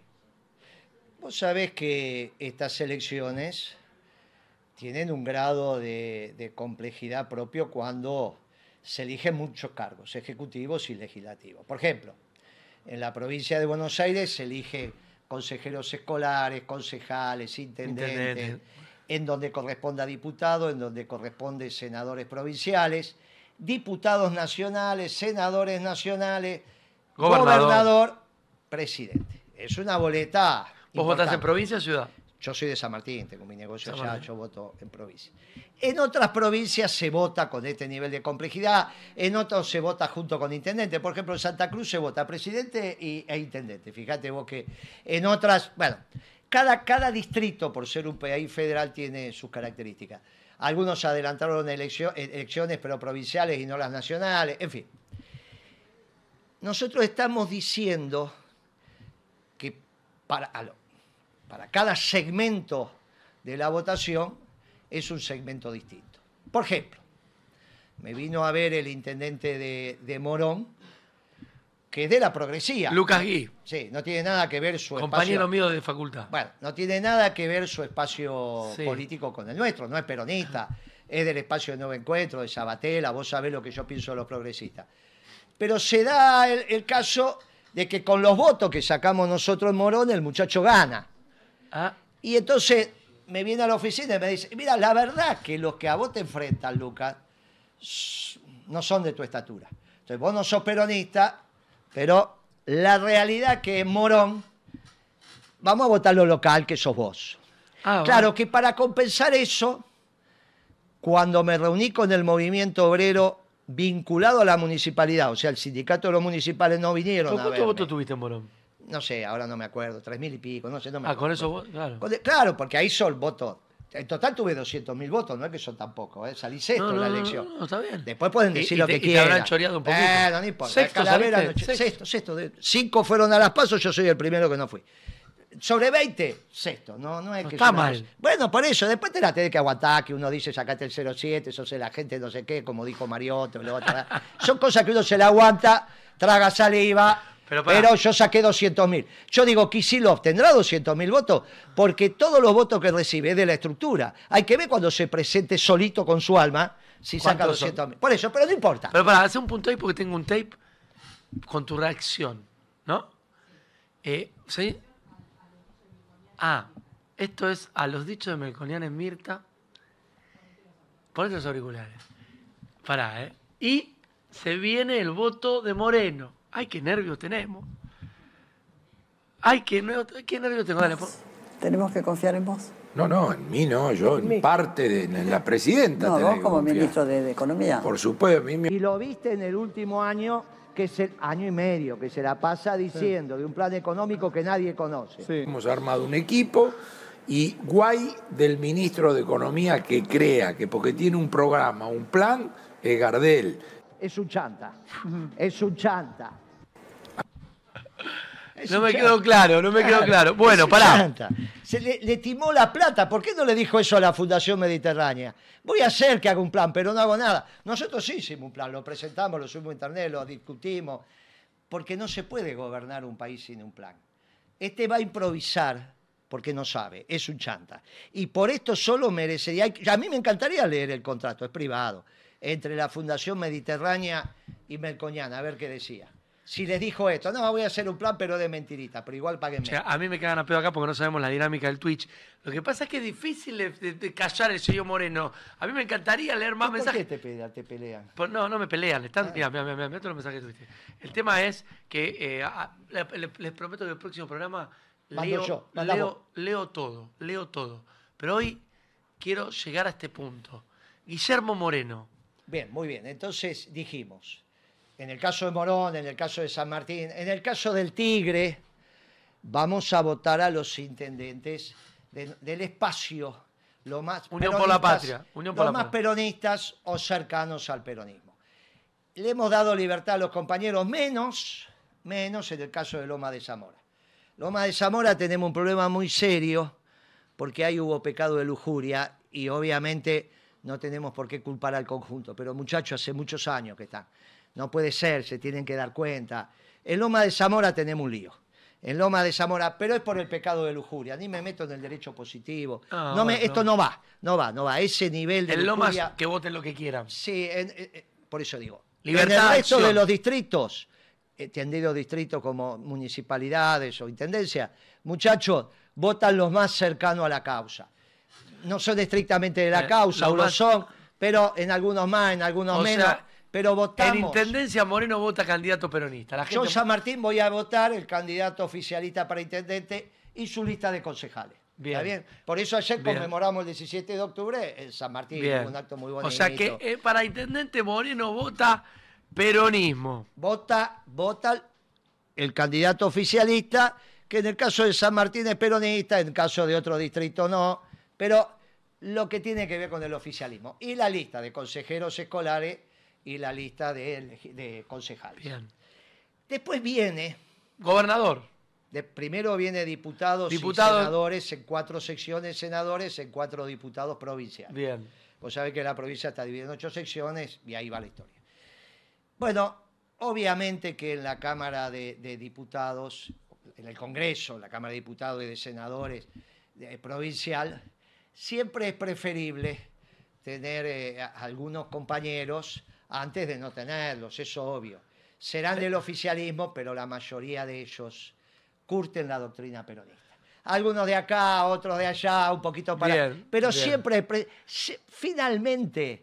Vos sabés que estas elecciones tienen un grado de, de complejidad propio cuando se eligen muchos cargos, ejecutivos y legislativos. Por ejemplo, en la provincia de Buenos Aires se elige consejeros escolares, concejales, intendentes, Intendente. en donde corresponde a diputados, en donde corresponde senadores provinciales, diputados nacionales, senadores nacionales, Gobernador. gobernador, presidente. Es una boleta. ¿Vos votás en provincia o ciudad? Yo soy de San Martín, tengo mi negocio San allá, Martín. yo voto en provincia. En otras provincias se vota con este nivel de complejidad, en otros se vota junto con intendente. Por ejemplo, en Santa Cruz se vota presidente y, e intendente. Fíjate vos que en otras, bueno, cada, cada distrito, por ser un país federal, tiene sus características. Algunos adelantaron eleccio- elecciones, pero provinciales y no las nacionales, en fin. Nosotros estamos diciendo que para, para cada segmento de la votación es un segmento distinto. Por ejemplo, me vino a ver el intendente de, de Morón, que es de la progresía. Lucas Gui, Sí, no tiene nada que ver su compañero espacio. mío de facultad. Bueno, no tiene nada que ver su espacio Sí. político con el nuestro, no es peronista, es del espacio de Nuevo Encuentro, de Sabatella, vos sabés lo que yo pienso de los progresistas. Pero se da el, el caso de que con los votos que sacamos nosotros en Morón, el muchacho gana. Ah, Y entonces me viene a la oficina y me dice, mira, la verdad que los que a vos te enfrentan, Lucas, no son de tu estatura. Entonces vos no sos peronista, pero la realidad que en Morón, vamos a votar lo local, que sos vos. ah, Claro que para compensar eso, cuando me reuní con el movimiento obrero vinculado a la municipalidad, o sea, el sindicato de los municipales no vinieron ¿Con a cuántos votos tuviste en Morón? No sé, ahora no me acuerdo, tres mil y pico, no sé, no me Ah, acuerdo. con eso vos, claro. Claro, porque ahí son votos. En total tuve 200.000 votos, no es que son tan pocos, ¿eh? salí sexto No, en la elección. no, está bien. Después pueden Y- decir y lo te- que y te quieran. habrán choreado un poquito. Eh, no importa. Sexto Calavera, saliste, no- sexto. sexto, de- Cinco fueron a las pasos, yo soy el primero que no fui. Sobre 20, sexto. No, no es No que está una mal. Bueno, por eso, después te la tenés que aguantar, que uno dice sacate el 07, sos la gente no sé qué, como dijo Mariotto. lo otro. [laughs] Son cosas que uno se la aguanta, traga saliva. Pero Pero, yo saqué 200.000. Yo digo, Kisilov tendrá 200.000 votos porque todos los votos que recibe es de la estructura. Hay que ver cuando se presente solito con su alma si saca ¿Cuántos son? 200.000. Por eso, pero no importa. Pero para, hacer un punto ahí porque tengo un tape con tu reacción, ¿no? Eh, ¿Sí? Ah, esto es a los dichos de Melconian en Mirta. Ponete los auriculares. Pará, ¿eh? Y se viene el voto de Moreno. Ay, qué nervios tenemos. Ay, qué, nervios- qué nervios tengo. Dale, Tenemos que confiar en vos. No, no, en mí no, yo en parte de en la presidenta. No, vos como confiar. ministro de, de Economía. Por supuesto, a mí me- Y lo viste en el último año, que es el año y medio, que se la pasa diciendo de un plan económico que nadie conoce. hemos armado un equipo y guay del ministro de Economía que crea que porque tiene un programa, un plan, es Gardel. Es un chanta. Es un chanta. No me quedó claro, no me quedó [laughs] claro. Bueno, pará. Se le, le timó la plata. ¿Por qué no le dijo eso a la Fundación Mediterránea? Voy a hacer que haga un plan, pero no hago nada. Nosotros sí hicimos un plan, lo presentamos, lo subimos a internet, lo discutimos. Porque no se puede gobernar un país sin un plan. Este va a improvisar porque no sabe, es un chanta. Y por esto solo merecería... A mí me encantaría leer el contrato, es privado, entre la Fundación Mediterránea y Melcoñana, a ver qué decía. Si les dijo esto, no, voy a hacer un plan, pero de mentirita, pero igual paguen O sea, a mí me cagan a pedo acá porque no sabemos la dinámica del Twitch. Lo que pasa es que es difícil de, de- de callar el sello moreno. A mí me encantaría leer más ¿Por mensajes. qué te pelean? Te pelean? Por- no, no me pelean. Ah. Están, mira, mira, mira, mira, todos los mensajes que tuviste. El tema es que eh, a- les prometo que el próximo programa leo, yo, leo, leo todo, leo todo. Pero hoy quiero llegar a este punto. Guillermo Moreno. Bien, muy bien. Entonces dijimos, en el caso de Morón, en el caso de San Martín, en el caso del Tigre, vamos a votar a los intendentes de- del espacio, lo más Unión por la Patria, Unión los por la más Patria. peronistas o cercanos al peronismo. Le hemos dado libertad a los compañeros, menos, menos en el caso de Loma de Zamora. Loma de Zamora tenemos un problema muy serio porque ahí hubo pecado de lujuria y obviamente no tenemos por qué culpar al conjunto, pero muchachos, hace muchos años que están. No puede ser, se tienen que dar cuenta. En Loma de Zamora tenemos un lío. En Loma de Zamora, pero es por el pecado de lujuria. Ni me meto en el derecho positivo. Ah, no me, bueno. esto no va, no va, no va. Ese nivel de En Lomas, lujuria. que voten lo que quieran. Sí, en- en- en- por eso digo. Libertad en el resto acción. de los distritos, entendidos distritos como municipalidades o intendencias, muchachos, votan los más cercanos a la causa. No son estrictamente de la Eh, causa, o lo más- son, pero en algunos más, en algunos O menos. sea, pero En votamos. intendencia Moreno vota candidato peronista. La Yo gente en San Martín voy a votar el candidato oficialista para intendente y su lista de concejales. Bien. ¿Está bien? Por eso ayer Bien. conmemoramos el 17 de octubre en San Martín, Bien. un acto muy bonito. O sea que eh, para intendente Moreno vota peronismo. vota, vota el candidato oficialista, que en el caso de San Martín es peronista, en el caso de otro distrito no, pero lo que tiene que ver con el oficialismo. Y la lista de consejeros escolares y la lista de, de concejales. Bien. Después viene, Gobernador. de, primero viene diputados Diputado- y senadores en cuatro secciones, senadores en cuatro diputados provinciales. Bien. Vos sabés que la provincia está dividida en ocho secciones y ahí va la historia. Bueno, obviamente que en la Cámara de, de Diputados, en el Congreso, la Cámara de Diputados y de Senadores eh, provincial, siempre es preferible tener eh, algunos compañeros antes de no tenerlos, eso obvio. Serán del oficialismo, pero la mayoría de ellos curten la doctrina peronista. Algunos de acá, otros de allá, un poquito para... Bien, pero bien. siempre, pre- si- finalmente,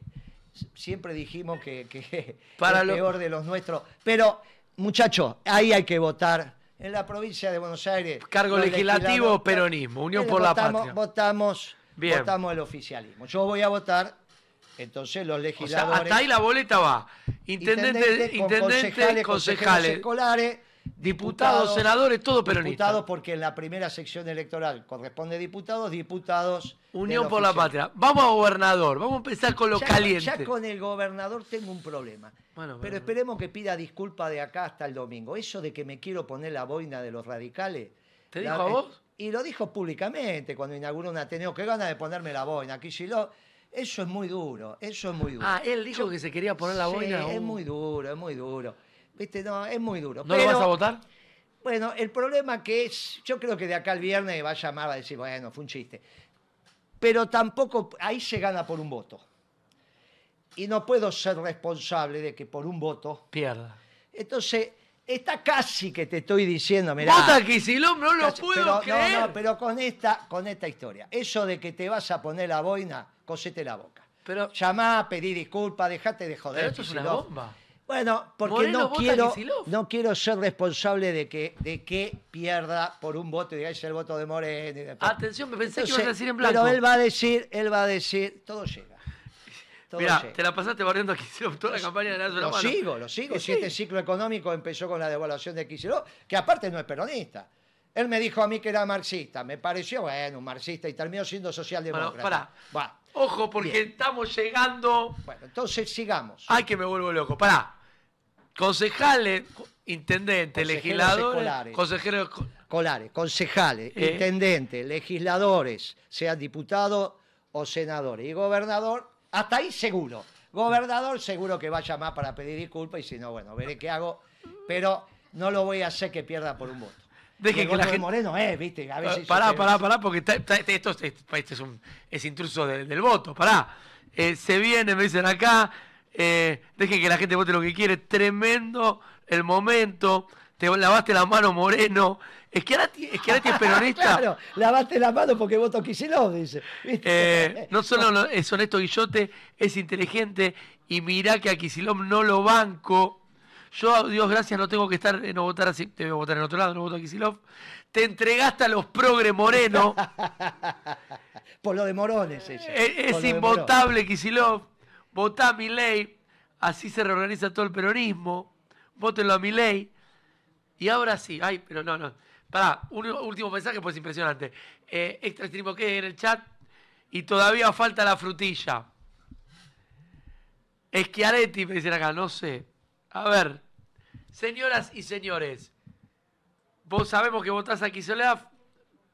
siempre dijimos que, que [laughs] Para el lo- peor de los nuestros. Pero, muchachos, ahí hay que votar. En la provincia de Buenos Aires. Cargo legislativo, peronismo, Unión Eh, por la Patria. Votamos, Bien. votamos el oficialismo. Yo voy a votar, entonces los O sea, legisladores. hasta ahí la boleta va. Intendente, con intendente, concejales, escolares, diputados, senadores, todo peronista. Diputados, porque en la primera sección electoral corresponde diputados, diputados. Unión por la. Patria. Vamos a gobernador. Vamos a empezar con lo ya, caliente. ya con el gobernador tengo un problema. Bueno, Pero bueno. esperemos que pida disculpa de acá hasta el domingo. Eso de que me quiero poner la boina de los radicales. ¿Te la- dijo a vos? Y lo dijo públicamente cuando inauguró un Ateneo. Qué gana de ponerme la boina. Kicillof. Eso es muy duro. Eso es muy duro. Ah, él dijo que se quería poner la Sí, boina. es uh. muy duro, es muy duro. Viste, no, es muy duro. ¿No lo vas a votar? Bueno, el problema que es, yo creo que de acá al viernes va a llamar a decir, bueno, fue un chiste. Pero tampoco, ahí se gana por un voto. Y no puedo ser responsable de que por un voto. Pierda. Entonces, está casi que te estoy diciendo, mirá. Vota Kicillof, no lo casi- puedo pero, creer. No, no, pero con esta, con esta historia. Eso de que te vas a poner la boina, cosete la boca. Pero, Llamá, pedí disculpas, dejate de joder. pero esto es una bomba. Bueno, porque Moreno no quiero, no quiero ser responsable de que, de que pierda por un voto y diga, es el voto de Moreno. y Atención, me pensé que ibas a decir en blanco. Pero él va a decir, él va a decir, todo llega. Todo llega. te la pasaste barriendo a Kicillof toda la campaña de Nazo la Lo mano. sigo, lo sigo. Si sí. este ciclo económico empezó con la devaluación de Kicillof, que aparte no es peronista. Él me dijo a mí que era marxista. Me pareció, bueno, un marxista y terminó siendo socialdemócrata. Bueno, pará. Va. Ojo, porque Bien. estamos llegando. Bueno, entonces sigamos. Ay, que me vuelvo loco. Pará. Concejales, intendentes, Consejeros legisladores, escolares. consejeros. Colares, concejales, Eh. intendentes, legisladores, sean diputados o senadores. Y gobernador, hasta ahí seguro. Gobernador seguro que va a llamar para pedir disculpas y si no, bueno, veré qué hago. Pero no lo voy a hacer que pierda por un voto. El que la de gente- Moreno es, viste, a veces... pará, pará, pará, porque está- está- esto, es- este es, un, es intruso del, del voto. Pará. Eh, se viene, me dicen acá. Eh, dejen que la gente vote lo que quiere. Tremendo el momento. Te lavaste la mano, Moreno. Es que Arati es, [laughs] peronista. claro, lavaste la mano porque voto Kicillof, dice. Eh, no [laughs] solo es honesto Guillote, es inteligente y mirá que a Kicillof no lo banco. Yo, Dios gracias, no tengo que estar, eh, no votar así, te voy a votar en otro lado, no voto a Kisilov. Te entregaste a los progre Moreno. [laughs] Por lo de Morones, ella. Es, es invotable Kisilov. Votá a mi ley. Así se reorganiza todo el peronismo. Vótenlo a mi ley. Y ahora sí. Ay, pero no, no. Pará, un último mensaje, pues impresionante. Eh, extra stream que en el chat. Y todavía falta la frutilla. Schiaretti, me dicen acá, no sé. A ver, señoras y señores, vos sabemos que votás a Kisilov.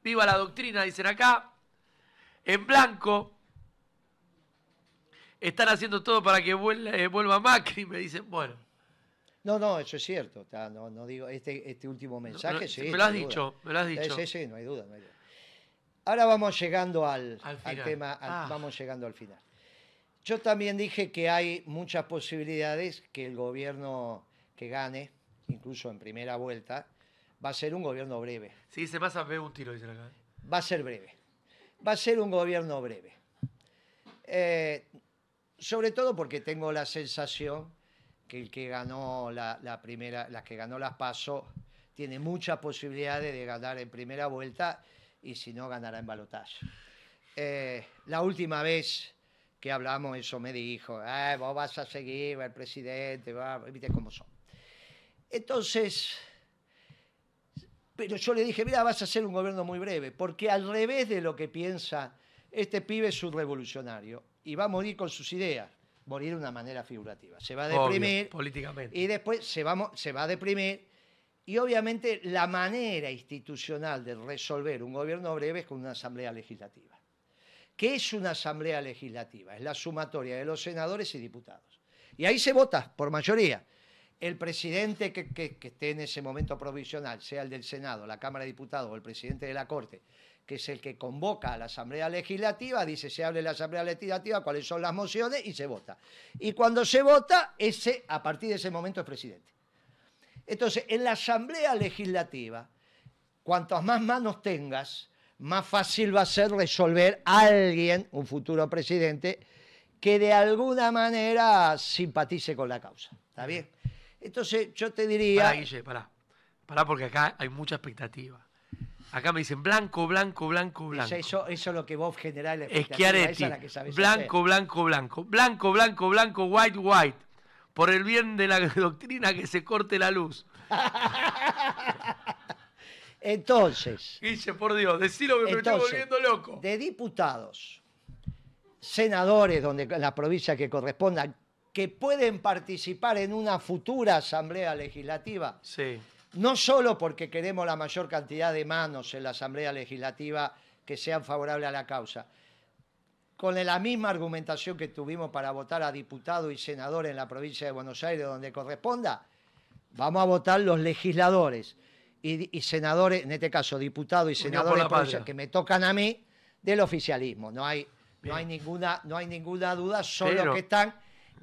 Viva la doctrina, dicen acá. En blanco. Están haciendo todo para que vuelva, eh, vuelva Macri, me dicen, bueno. No, no, eso es cierto. está, No, no digo, este, este último mensaje, no, sí. me lo has no dicho, duda. me lo has Sí, dicho. Sí, sí, no hay duda, no hay duda. Ahora vamos llegando al, Al al tema, al- Ah. vamos llegando al final. Yo también dije que hay muchas posibilidades que el gobierno que gane, incluso en primera vuelta, va a ser un gobierno breve. Si se pasa, ve un tiro, dicen acá. Va a ser breve. Va a ser un gobierno breve. Eh, sobre todo porque tengo la sensación que el que ganó la, la primera, la que ganó las PASO tiene muchas posibilidades de ganar en primera vuelta y si no ganará en balotaje. Eh, la última vez que hablamos eso me dijo, "Ah, vos vas a seguir el presidente, va", viste cómo son. Entonces, pero yo le dije, mira, vas a hacer un gobierno muy breve, porque al revés de lo que piensa, este pibe es un revolucionario y va a morir con sus ideas, morir de una manera figurativa. Se va a Obvio, deprimir políticamente. y después se va, se va a deprimir y obviamente la manera institucional de resolver un gobierno breve es con una asamblea legislativa. ¿Qué es una asamblea legislativa? Es la sumatoria de los senadores y diputados. Y ahí se vota por mayoría. El presidente que, que- que esté en ese momento provisional, sea el del Senado, la Cámara de Diputados o el presidente de la Corte, que es el que convoca a la Asamblea Legislativa, dice, se hable la Asamblea Legislativa, cuáles son las mociones y se vota. Y cuando se vota, ese, a partir de ese momento es presidente. Entonces, en la Asamblea Legislativa, cuantas más manos tengas, más fácil va a ser resolver a alguien, un futuro presidente, que de alguna manera simpatice con la causa. ¿Está bien? Entonces, yo te diría... Pará, Guille, pará. Pará, porque acá hay mucha expectativa. Acá me dicen blanco, blanco, blanco, blanco. Eso, eso es lo que vos generás la expectativa, Schiaretti, esa es la que sabés blanco, blanco, blanco, blanco, blanco, blanco, white, white. Por el bien de la [laughs] doctrina que se corte la luz. hacer. [laughs] Entonces, Guille, por Dios, decilo que me estoy volviendo loco. de diputados, senadores, donde la provincia que corresponda, que pueden participar en una futura asamblea legislativa, Sí. No solo porque queremos la mayor cantidad de manos en la asamblea legislativa que sean favorables a la causa, con la misma argumentación que tuvimos para votar a diputados y senadores en la provincia de Buenos Aires, donde corresponda, vamos a votar los legisladores y, y senadores, en este caso diputados y senadores Patria. que me tocan a mí, del oficialismo. No hay, Bien. no hay, ninguna, no hay ninguna duda, Pero- los que están.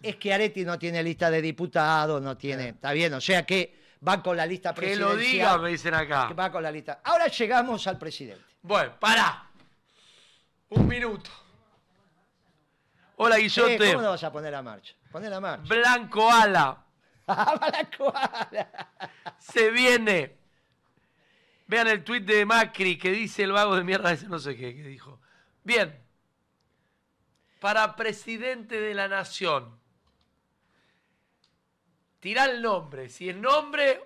Es que Areti no tiene lista de diputados, no tiene, está bien, o sea que van con la lista Que presidencial. lo diga, me dicen acá. que va con la lista. Ahora llegamos al presidente. Bueno, pará. Un minuto. Hola, Eh, Guillote. ¿Cómo no vas a poner a marcha? Poner a marcha. Blanco ala. [laughs] ¡Ah, la koala! Se viene. Vean el tuit de Macri que dice el vago de mierda ese no sé qué, que dijo. Bien. Para presidente de la nación. Tirá el nombre. Si es nombre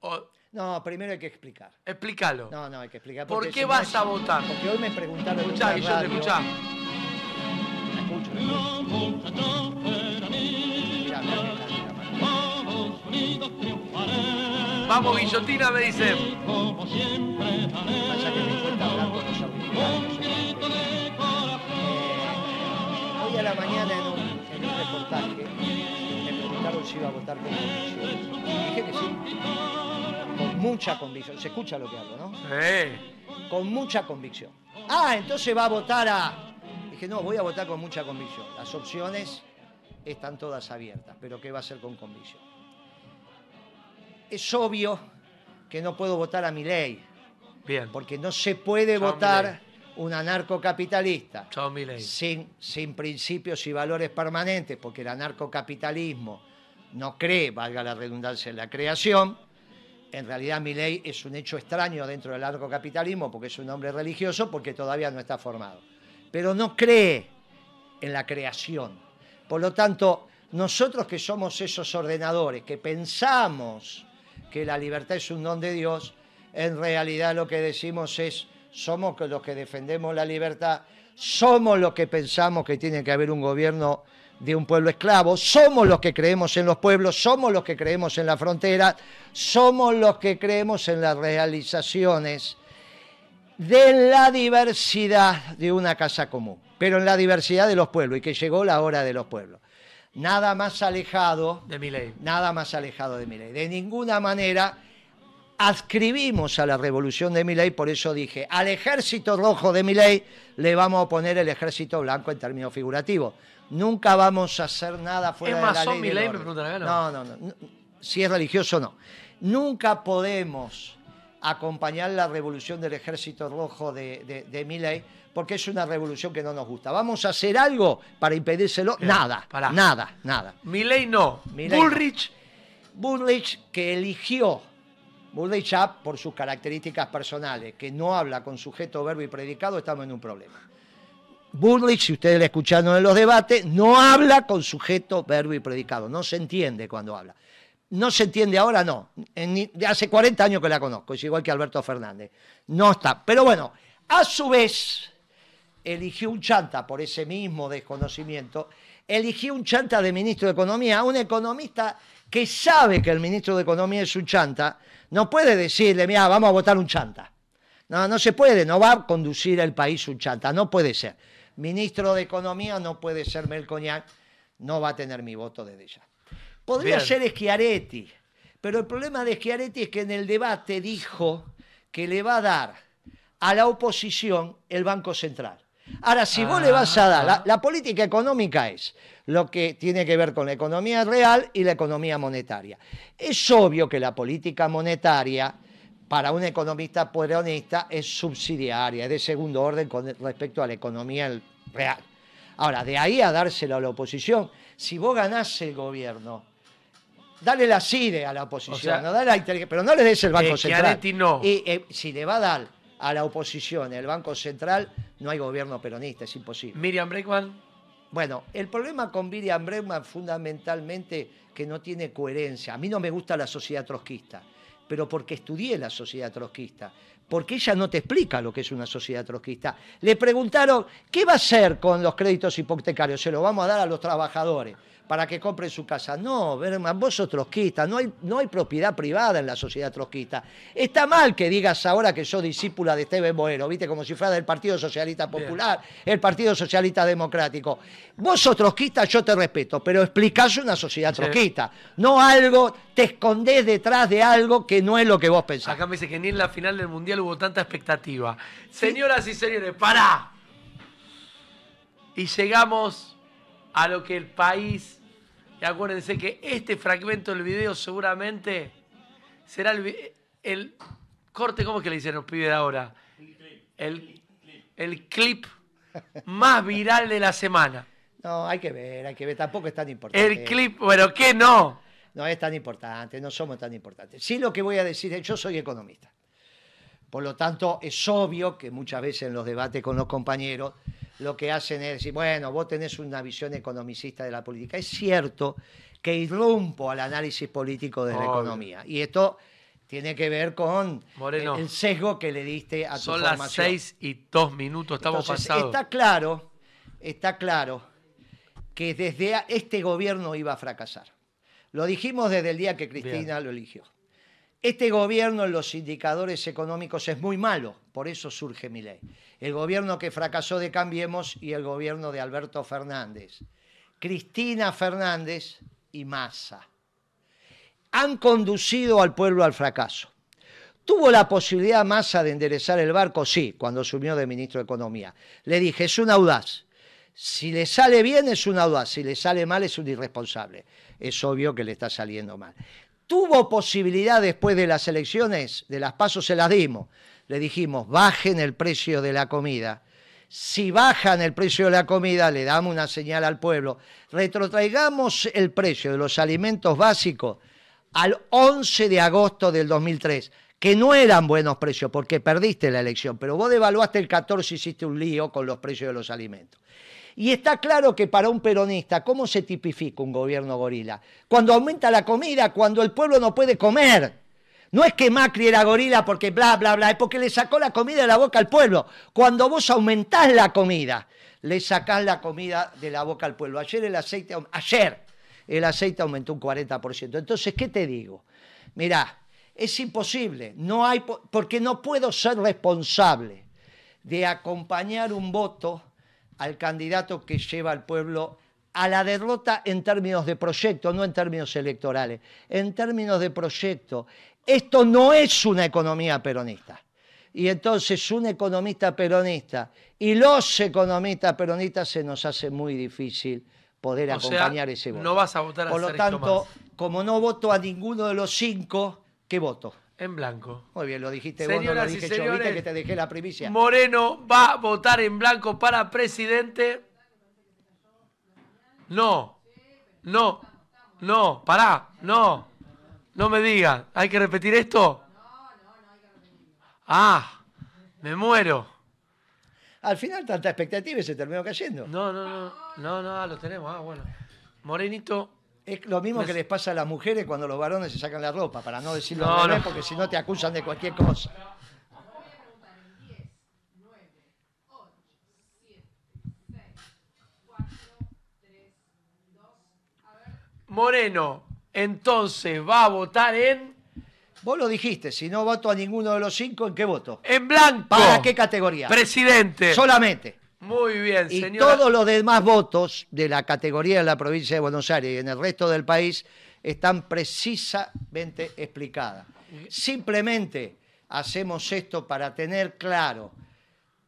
o... No, primero hay que explicar. Explícalo. No, no, hay que explicar. ¿Por qué si vas a votar? Porque hoy me preguntaron en Escuchá, una Guillote, radio- escuchá. La escucho, la escucho. Vamos, Guillotina, me dice. Pasa que me cuesta hablar con los auriculares. Eh, hoy a la mañana en un, en un reportaje iba a votar con convicción. Dije que sí. Con mucha convicción. Se escucha lo que hablo, ¿no? Eh, Con mucha convicción. Ah, entonces va a votar a... Dije, no, voy a votar con mucha convicción. Las opciones están todas abiertas, pero ¿qué va a hacer con convicción? Es obvio que no puedo votar a mi ley, bien. porque no se puede Chao, votar un anarcocapitalista Chao, sin, sin principios y valores permanentes, porque el anarcocapitalismo no cree, valga la redundancia, en la creación. En realidad Milei es un hecho extraño dentro del anarcocapitalismo porque es un hombre religioso porque todavía no está formado. Pero no cree en la creación. Por lo tanto, nosotros que somos esos ordenadores, que pensamos que la libertad es un don de Dios, en realidad lo que decimos es, somos los que defendemos la libertad, somos los que pensamos que tiene que haber un gobierno de un pueblo esclavo, somos los que creemos en los pueblos, somos los que creemos en la frontera, somos los que creemos en las realizaciones de la diversidad de una casa común, pero en la diversidad de los pueblos y que llegó la hora de los pueblos. Nada más alejado de mi ley. Nada más alejado de mi ley. De ninguna manera adscribimos a la revolución de Milei, por eso dije, al ejército rojo de Milei le vamos a poner el ejército blanco en términos figurativos. Nunca vamos a hacer nada fuera ¿Es de la ley. del Milei? Me preguntan no, no, no, no. Si es religioso, no. Nunca podemos acompañar la revolución del ejército rojo de, de, de Milei porque es una revolución que no nos gusta. ¿Vamos a hacer algo para impedírselo? Nada, pará. nada, nada. Milei no. Milei no. Bullrich, Bullrich que eligió, Bullrich por sus características personales, que no habla con sujeto, verbo y predicado, estamos en un problema. Bullrich, si ustedes le escucharon en los debates, no habla con sujeto, verbo y predicado, no se entiende cuando habla. No se entiende ahora, no. En hace 40 años que la conozco, es igual que Alberto Fernández. No está. Pero bueno, a su vez, eligió un chanta por ese mismo desconocimiento, eligió un chanta de ministro de Economía, un economista que sabe que el ministro de Economía es un chanta, no puede decirle, mira, vamos a votar un chanta. No, no se puede, no va a conducir el país un chanta, no puede ser. Ministro de Economía no puede ser Melconian, no va a tener mi voto desde ya. Podría Bien. ser Schiaretti, pero el problema de Schiaretti es que en el debate dijo que le va a dar a la oposición el Banco Central. Ahora, si vos le vas a dar, la, la política económica es lo que tiene que ver con la economía real y la economía monetaria. Es obvio que la política monetaria, para un economista peronista, es subsidiaria, es de segundo orden con respecto a la economía real. Ahora, de ahí a dárselo a la oposición, si vos ganás el gobierno, dale la CIDE a la oposición, O sea, no dale la pero no le des el Banco eh, Central. Schiaretti no. Y eh, si le va a dar a la oposición el Banco Central, no hay gobierno peronista, es imposible. Miriam Breckman, Bueno, el problema con Miriam Bregman fundamentalmente que no tiene coherencia. A mí no me gusta la sociedad trotskista, pero porque estudié la sociedad trotskista. Porque ella no te explica lo que es una sociedad trotskista. Le preguntaron, ¿qué va a hacer con los créditos hipotecarios? Se lo vamos a dar a los trabajadores para que compren su casa. No, Berman, vos sos trotskista, no hay, no hay propiedad privada en la sociedad trotskista. Está mal que digas ahora que sos discípula de Esteban Boero, viste, como si fuera del Partido Socialista Popular, el Partido Socialista Democrático. Vos sos trotskista, yo te respeto, pero explicás una sociedad Sí. trotskista, no algo, te escondés detrás de algo que no es lo que vos pensás. acá me dice que ni en la final del Mundial hubo tanta expectativa. Señoras y señores, pará. Y llegamos a lo que el país... Y acuérdense que este fragmento del video seguramente será el, corte, ¿cómo es que le dicen los pibes de ahora? El, el clip más viral de la semana. No, hay que ver, hay que ver, tampoco es tan importante. El clip, bueno, ¿qué no? No es tan importante, no somos tan importantes. Sí lo que voy a decir es, yo soy economista. Por lo tanto, es obvio que muchas veces en los debates con los compañeros lo que hacen es decir, bueno, vos tenés una visión economicista de la política. Es cierto que irrumpo al análisis político de la economía. Y esto tiene que ver con Moreno. el sesgo que le diste a tu Son las seis y dos minutos, estamos Entonces, pasados. Está claro, está claro que desde este gobierno iba a fracasar. Lo dijimos desde el día que Cristina lo eligió. Este gobierno en los indicadores económicos es muy malo, por eso surge mi ley. El gobierno que fracasó de Cambiemos y el gobierno de Alberto Fernández. Cristina Fernández y Massa han conducido al pueblo al fracaso. ¿Tuvo la posibilidad Massa de enderezar el barco? Sí, cuando asumió de ministro de Economía. Le dije, es un audaz. Si le sale bien es un audaz, si le sale mal es un irresponsable. Es obvio que le está saliendo mal. ¿Tuvo posibilidad después de las elecciones? De las pasos se las dimos. Le dijimos, bajen el precio de la comida Si bajan el precio de la comida, le damos una señal al pueblo. Retrotraigamos el precio de los alimentos básicos al 11 de agosto del 2003, que no eran buenos precios porque perdiste la elección, pero vos devaluaste el 14 y hiciste un lío con los precios de los alimentos. Y está claro que para un peronista, ¿cómo se tipifica un gobierno gorila? Cuando aumenta la comida, cuando el pueblo no puede comer. No es que Macri era gorila porque bla, bla, bla, es porque le sacó la comida de la boca al pueblo. Cuando vos aumentás la comida, le sacás la comida de la boca al pueblo. Ayer el aceite, ayer el aceite aumentó un 40%. Entonces, ¿qué te digo? Mirá, es imposible, no hay, porque no puedo ser responsable de acompañar un voto al candidato que lleva al pueblo a la derrota en términos de proyecto, no en términos electorales, en términos de proyecto. Esto no es una economía peronista. Y entonces un economista peronista y los economistas peronistas se nos hace muy difícil poder O sea, acompañar ese voto. no vas a votar a Por lo Sergio tanto, como no voto a ninguno de los cinco, ¿qué voto? En blanco. Muy bien, lo dijiste vos, no lo Señoras y dije yo, viste que te dejé la primicia. Moreno va a votar en blanco para presidente. No, no, no, pará, no, no me digas. ¿Hay que repetir esto? Ah, me muero. Al final tanta expectativa y se terminó cayendo. No, no, no, no, no, ah, lo tenemos, ah, bueno. Morenito, Es lo mismo que les pasa a las mujeres cuando los varones se sacan la ropa, para no decirlo No, no. porque si no te acusan de cualquier cosa. Moreno, entonces va a votar en, Vos lo dijiste, si no voto a ninguno de los cinco, ¿en qué voto? en blanco. ¿Para qué categoría? Presidente. Solamente. Muy bien, Y señora. todos los demás votos de la categoría de la provincia de Buenos Aires y en el resto del país están precisamente explicadas. Simplemente hacemos esto para tener claro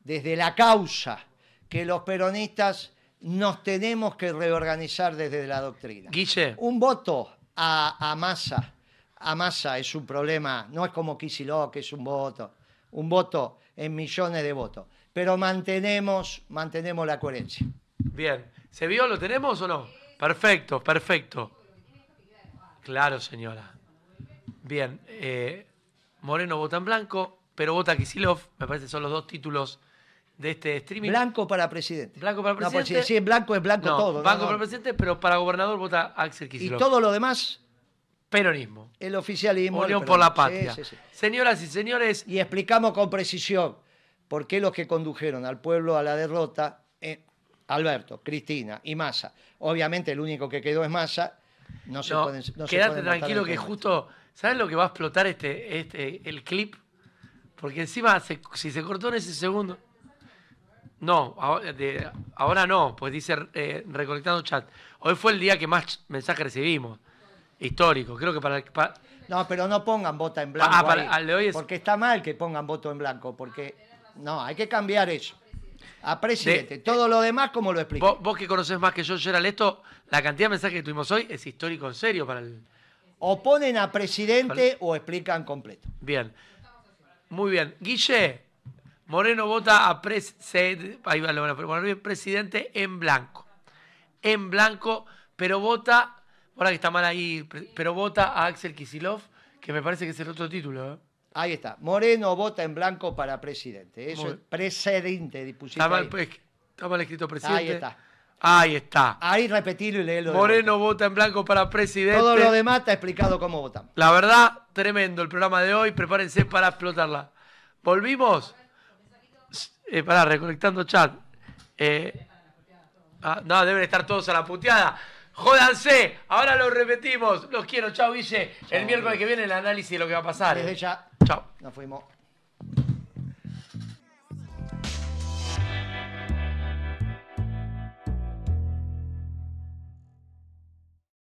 desde la causa que los peronistas nos tenemos que reorganizar desde la doctrina. Guille, Un voto a, a Massa, a Massa es un problema, no es como Kicillof, que es un voto, un voto en millones de votos, pero mantenemos, mantenemos la coherencia. bien. ¿Se vio? ¿Lo tenemos o no? Perfecto, perfecto. Claro, señora. Bien. eh, Moreno vota en blanco, pero vota Kisilov. Me parece que son los dos títulos de este streaming. Blanco para presidente. Blanco para No, pues presidente. si decís blanco es blanco No, todo. blanco No. para presidente, pero para gobernador vota Axel Y Kicillof. todo lo demás, Peronismo. el oficialismo. el Unión por la patria. Sí, sí, sí. Señoras y señores, Y explicamos con precisión por qué los que condujeron al pueblo a la derrota, eh, Alberto, Cristina y Massa. Obviamente el único que quedó es Massa. No se pueden, no se quédate pueden tranquilo que justo, ¿sabes lo que va a explotar este, este el clip? Porque encima, se- si se cortó en ese segundo... No, ahora, de- ahora no, pues dice eh, recolectando chat. Hoy fue el día que más mensajes recibimos. Histórico, creo que para... para- No, pero no pongan vota en blanco. Ah, para- ahí, al de hoy es- Porque está mal que pongan voto en blanco, porque no, hay que cambiar eso. A presidente. De- Todo lo demás, como lo explico. vos, vos que conocés más que yo, Gerald, esto, la cantidad de mensajes que tuvimos hoy es histórico en serio para el... O ponen a presidente o explican completo. Bien. Muy bien. Guille, Moreno vota a ahí va, presidente en blanco. En blanco, pero vota, ahora que está mal ahí, pero vota a Axel Kisilov, que me parece que es el otro título. ¿eh? Ahí está. Moreno vota en blanco para presidente. Eso Muy- es precedente. mal, ahí. pues, está mal escrito presidente. Ahí está. Ahí está. Ahí repetilo y de Moreno vota en blanco para presidente. Todo lo demás está explicado cómo votamos. La verdad, tremendo el programa de hoy. Prepárense para explotarla. ¿Volvimos? Eh, pará, recolectando chat. Eh, ah, no, deben estar todos a la puteada. Jódanse, ahora lo repetimos. Los quiero, chao, Guille. El miércoles que viene el análisis de lo que va a pasar. Desde ya Chao. nos fuimos.